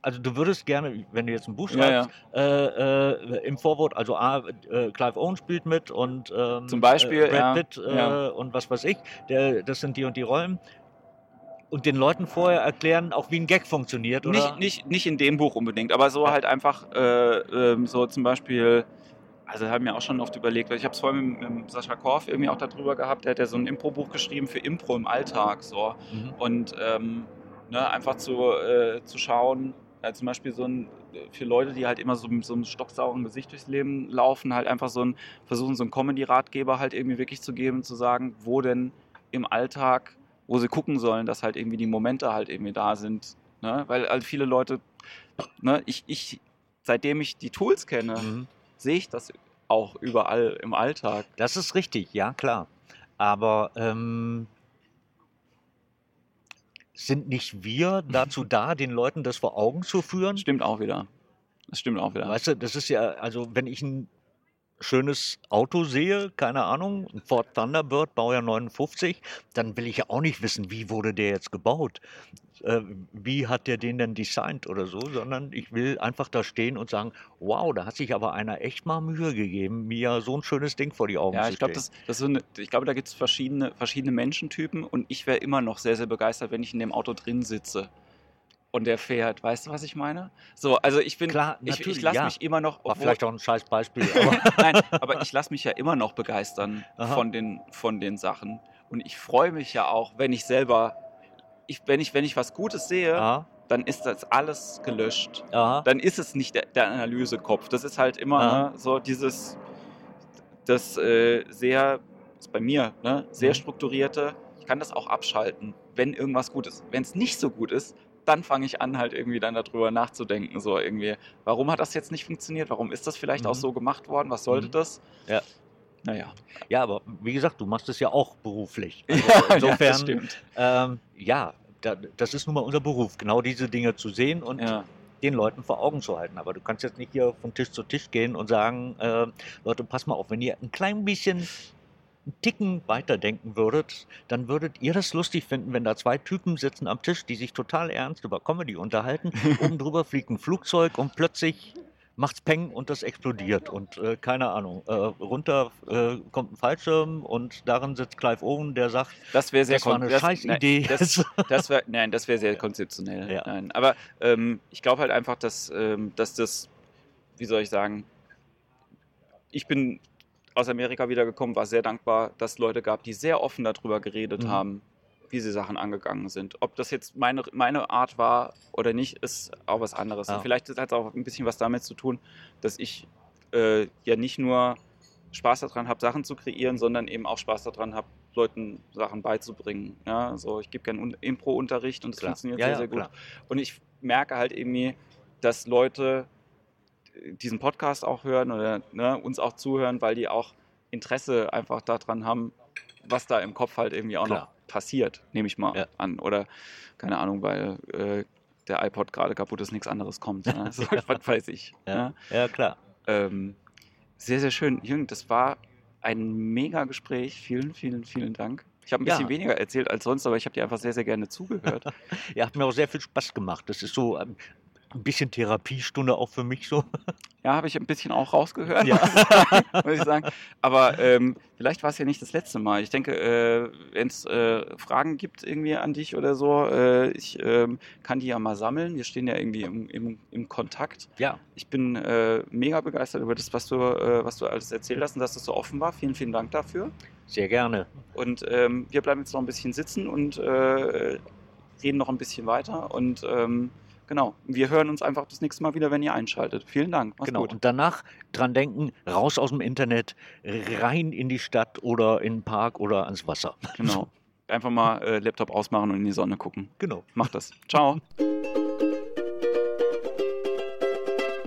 Speaker 2: Also du würdest gerne, wenn du jetzt ein Buch
Speaker 1: Ja,
Speaker 2: schreibst, Äh, äh, im Vorwort, also A, äh, Clive Owen spielt mit und ähm,
Speaker 1: Zum Beispiel,
Speaker 2: äh, Brad
Speaker 1: ja,
Speaker 2: Pitt äh,
Speaker 1: ja.
Speaker 2: und was weiß ich, der, das sind die und die Rollen. Und den Leuten vorher erklären, auch wie ein Gag funktioniert, oder?
Speaker 1: Nicht, nicht, nicht in dem Buch unbedingt, aber so halt einfach äh, ähm, so zum Beispiel, also haben wir auch schon oft überlegt, weil ich habe es vorhin mit, mit Sascha Korf irgendwie auch darüber gehabt, der hat ja so ein Impro-Buch geschrieben für Impro im Alltag so
Speaker 2: Mhm.
Speaker 1: und ähm, ne, einfach zu, äh, zu schauen, Ja, zum Beispiel so ein, für Leute, die halt immer so mit so einem stocksauren Gesicht durchs Leben laufen, halt einfach so ein, versuchen so einen Comedy-Ratgeber halt irgendwie wirklich zu geben, zu sagen, wo denn im Alltag, wo sie gucken sollen, dass halt irgendwie die Momente halt irgendwie da sind. Ne? Weil halt viele Leute, ne, ich, ich, seitdem ich die Tools kenne,
Speaker 2: Mhm.
Speaker 1: Sehe ich das auch überall im Alltag.
Speaker 2: Das ist richtig, ja klar. Aber ähm, sind nicht wir dazu da, den Leuten das vor Augen zu führen?
Speaker 1: Stimmt auch wieder. Das stimmt auch wieder.
Speaker 2: Weißt du, das ist ja, also wenn ich ein schönes Auto sehe, keine Ahnung, ein Ford Thunderbird, Baujahr 59, dann will ich ja auch nicht wissen, wie wurde der jetzt gebaut? Äh, wie hat der den denn designt oder so, sondern ich will einfach da stehen und sagen, wow, da hat sich aber einer echt mal Mühe gegeben, mir so ein schönes Ding vor die Augen
Speaker 1: Ja,
Speaker 2: zu
Speaker 1: ich
Speaker 2: stellen.
Speaker 1: das, das eine, ich glaube, da gibt es verschiedene, verschiedene Menschentypen und ich wäre immer noch sehr, sehr begeistert, wenn ich in dem Auto drin sitze und der fährt. Weißt du, was ich meine? So, also ich bin,
Speaker 2: Klar,
Speaker 1: ich, ich lasse
Speaker 2: ja.
Speaker 1: mich immer noch,
Speaker 2: War
Speaker 1: obwohl-
Speaker 2: vielleicht auch ein scheiß Beispiel, aber
Speaker 1: Nein, aber ich lasse mich ja immer noch begeistern
Speaker 2: Aha.
Speaker 1: von den, von den Sachen. Und ich freue mich ja auch, wenn ich selber, ich, wenn, ich, wenn ich was Gutes sehe,
Speaker 2: aha,
Speaker 1: dann ist das alles gelöscht.
Speaker 2: aha,
Speaker 1: Dann ist es nicht der, der Analysekopf. Das ist halt immer ne, so dieses, das äh, sehr, ist bei mir, ne, sehr
Speaker 2: Mhm.
Speaker 1: strukturierte. Ich kann das auch abschalten, wenn irgendwas gut ist. Wenn es nicht so gut ist, dann fange ich an, halt irgendwie dann darüber nachzudenken. So irgendwie, warum hat das jetzt nicht funktioniert? Warum ist das vielleicht auch
Speaker 2: Mhm.
Speaker 1: so gemacht worden? Was sollte
Speaker 2: Mhm.
Speaker 1: das?
Speaker 2: Ja.
Speaker 1: Naja.
Speaker 2: ja, aber wie gesagt, du machst es ja auch beruflich. Also
Speaker 1: Ja, ja,
Speaker 2: insofern,
Speaker 1: das stimmt.
Speaker 2: ähm, ja, da, das ist nun mal unser Beruf, genau diese Dinge zu sehen und
Speaker 1: Ja.
Speaker 2: den Leuten vor Augen zu halten. Aber du kannst jetzt nicht hier von Tisch zu Tisch gehen und sagen, äh, Leute, pass mal auf, wenn ihr ein klein bisschen einen Ticken weiterdenken würdet, dann würdet ihr das lustig finden, wenn da zwei Typen sitzen am Tisch, die sich total ernst über Comedy unterhalten. Oben drüber fliegt ein Flugzeug und plötzlich macht's Peng und das explodiert und äh, keine Ahnung, äh, runter äh, kommt ein Fallschirm und darin sitzt Clive Owen, der sagt,
Speaker 1: Das wäre sehr
Speaker 2: das war
Speaker 1: kon-
Speaker 2: eine
Speaker 1: das- nein. Das, das wär, nein, das wäre sehr konzeptionell.
Speaker 2: Ja.
Speaker 1: Nein. Aber ähm, ich glaube halt einfach, dass, ähm, dass das, wie soll ich sagen, ich bin aus Amerika wiedergekommen, war sehr dankbar, dass es Leute gab, die sehr offen darüber geredet
Speaker 2: Mhm.
Speaker 1: haben, wie sie Sachen angegangen sind. Ob das jetzt meine, meine Art war oder nicht, ist auch was anderes.
Speaker 2: Ja.
Speaker 1: Vielleicht hat es auch ein bisschen was damit zu tun, dass ich äh, ja nicht nur Spaß daran habe, Sachen zu kreieren, sondern eben auch Spaß daran habe, Leuten Sachen beizubringen. Ja, also ich gebe gerne Un- Impro-Unterricht und das
Speaker 2: Klar.
Speaker 1: funktioniert
Speaker 2: Ja,
Speaker 1: sehr, sehr gut.
Speaker 2: klar.
Speaker 1: Und ich merke halt irgendwie, dass Leute diesen Podcast auch hören oder ne, uns auch zuhören, weil die auch Interesse einfach daran haben, was da im Kopf halt irgendwie auch
Speaker 2: Klar.
Speaker 1: noch passiert, nehme ich mal
Speaker 2: Ja.
Speaker 1: an. Oder keine Ahnung, weil äh, der iPod gerade kaputt ist, nichts anderes kommt. Ja? So, was weiß ich.
Speaker 2: ja, ja, klar.
Speaker 1: Ähm, sehr, sehr schön. Jürgen, das war ein mega Gespräch. Vielen, vielen, vielen Dank. Ich habe ein bisschen
Speaker 2: Ja.
Speaker 1: weniger erzählt als sonst, aber ich habe dir einfach sehr, sehr gerne zugehört.
Speaker 2: Ja, hat mir auch sehr viel Spaß gemacht. Das ist so ähm, ein bisschen Therapiestunde auch für mich so.
Speaker 1: Ja, habe ich ein bisschen auch rausgehört,
Speaker 2: Ja.
Speaker 1: muss, ich sagen. Aber ähm, vielleicht war es ja nicht das letzte Mal. Ich denke, äh, wenn es äh, Fragen gibt irgendwie an dich oder so, äh, ich ähm, kann die ja mal sammeln. Wir stehen ja irgendwie im, im, im Kontakt.
Speaker 2: Ja,
Speaker 1: Ich bin äh, mega begeistert über das, was du, äh, was du alles erzählt hast und dass das so offen war. Vielen, vielen Dank dafür.
Speaker 2: sehr gerne.
Speaker 1: Und ähm, wir bleiben jetzt noch ein bisschen sitzen und äh, reden noch ein bisschen weiter. Und ähm, genau, wir hören uns einfach das nächste Mal wieder, wenn ihr einschaltet. Vielen Dank. Mach's
Speaker 2: genau.
Speaker 1: gut.
Speaker 2: Und danach dran denken, raus aus dem Internet, rein in die Stadt oder in den Park oder ans Wasser.
Speaker 1: Genau. Einfach mal äh, Laptop ausmachen und in die Sonne gucken.
Speaker 2: Genau.
Speaker 1: Macht das. Ciao.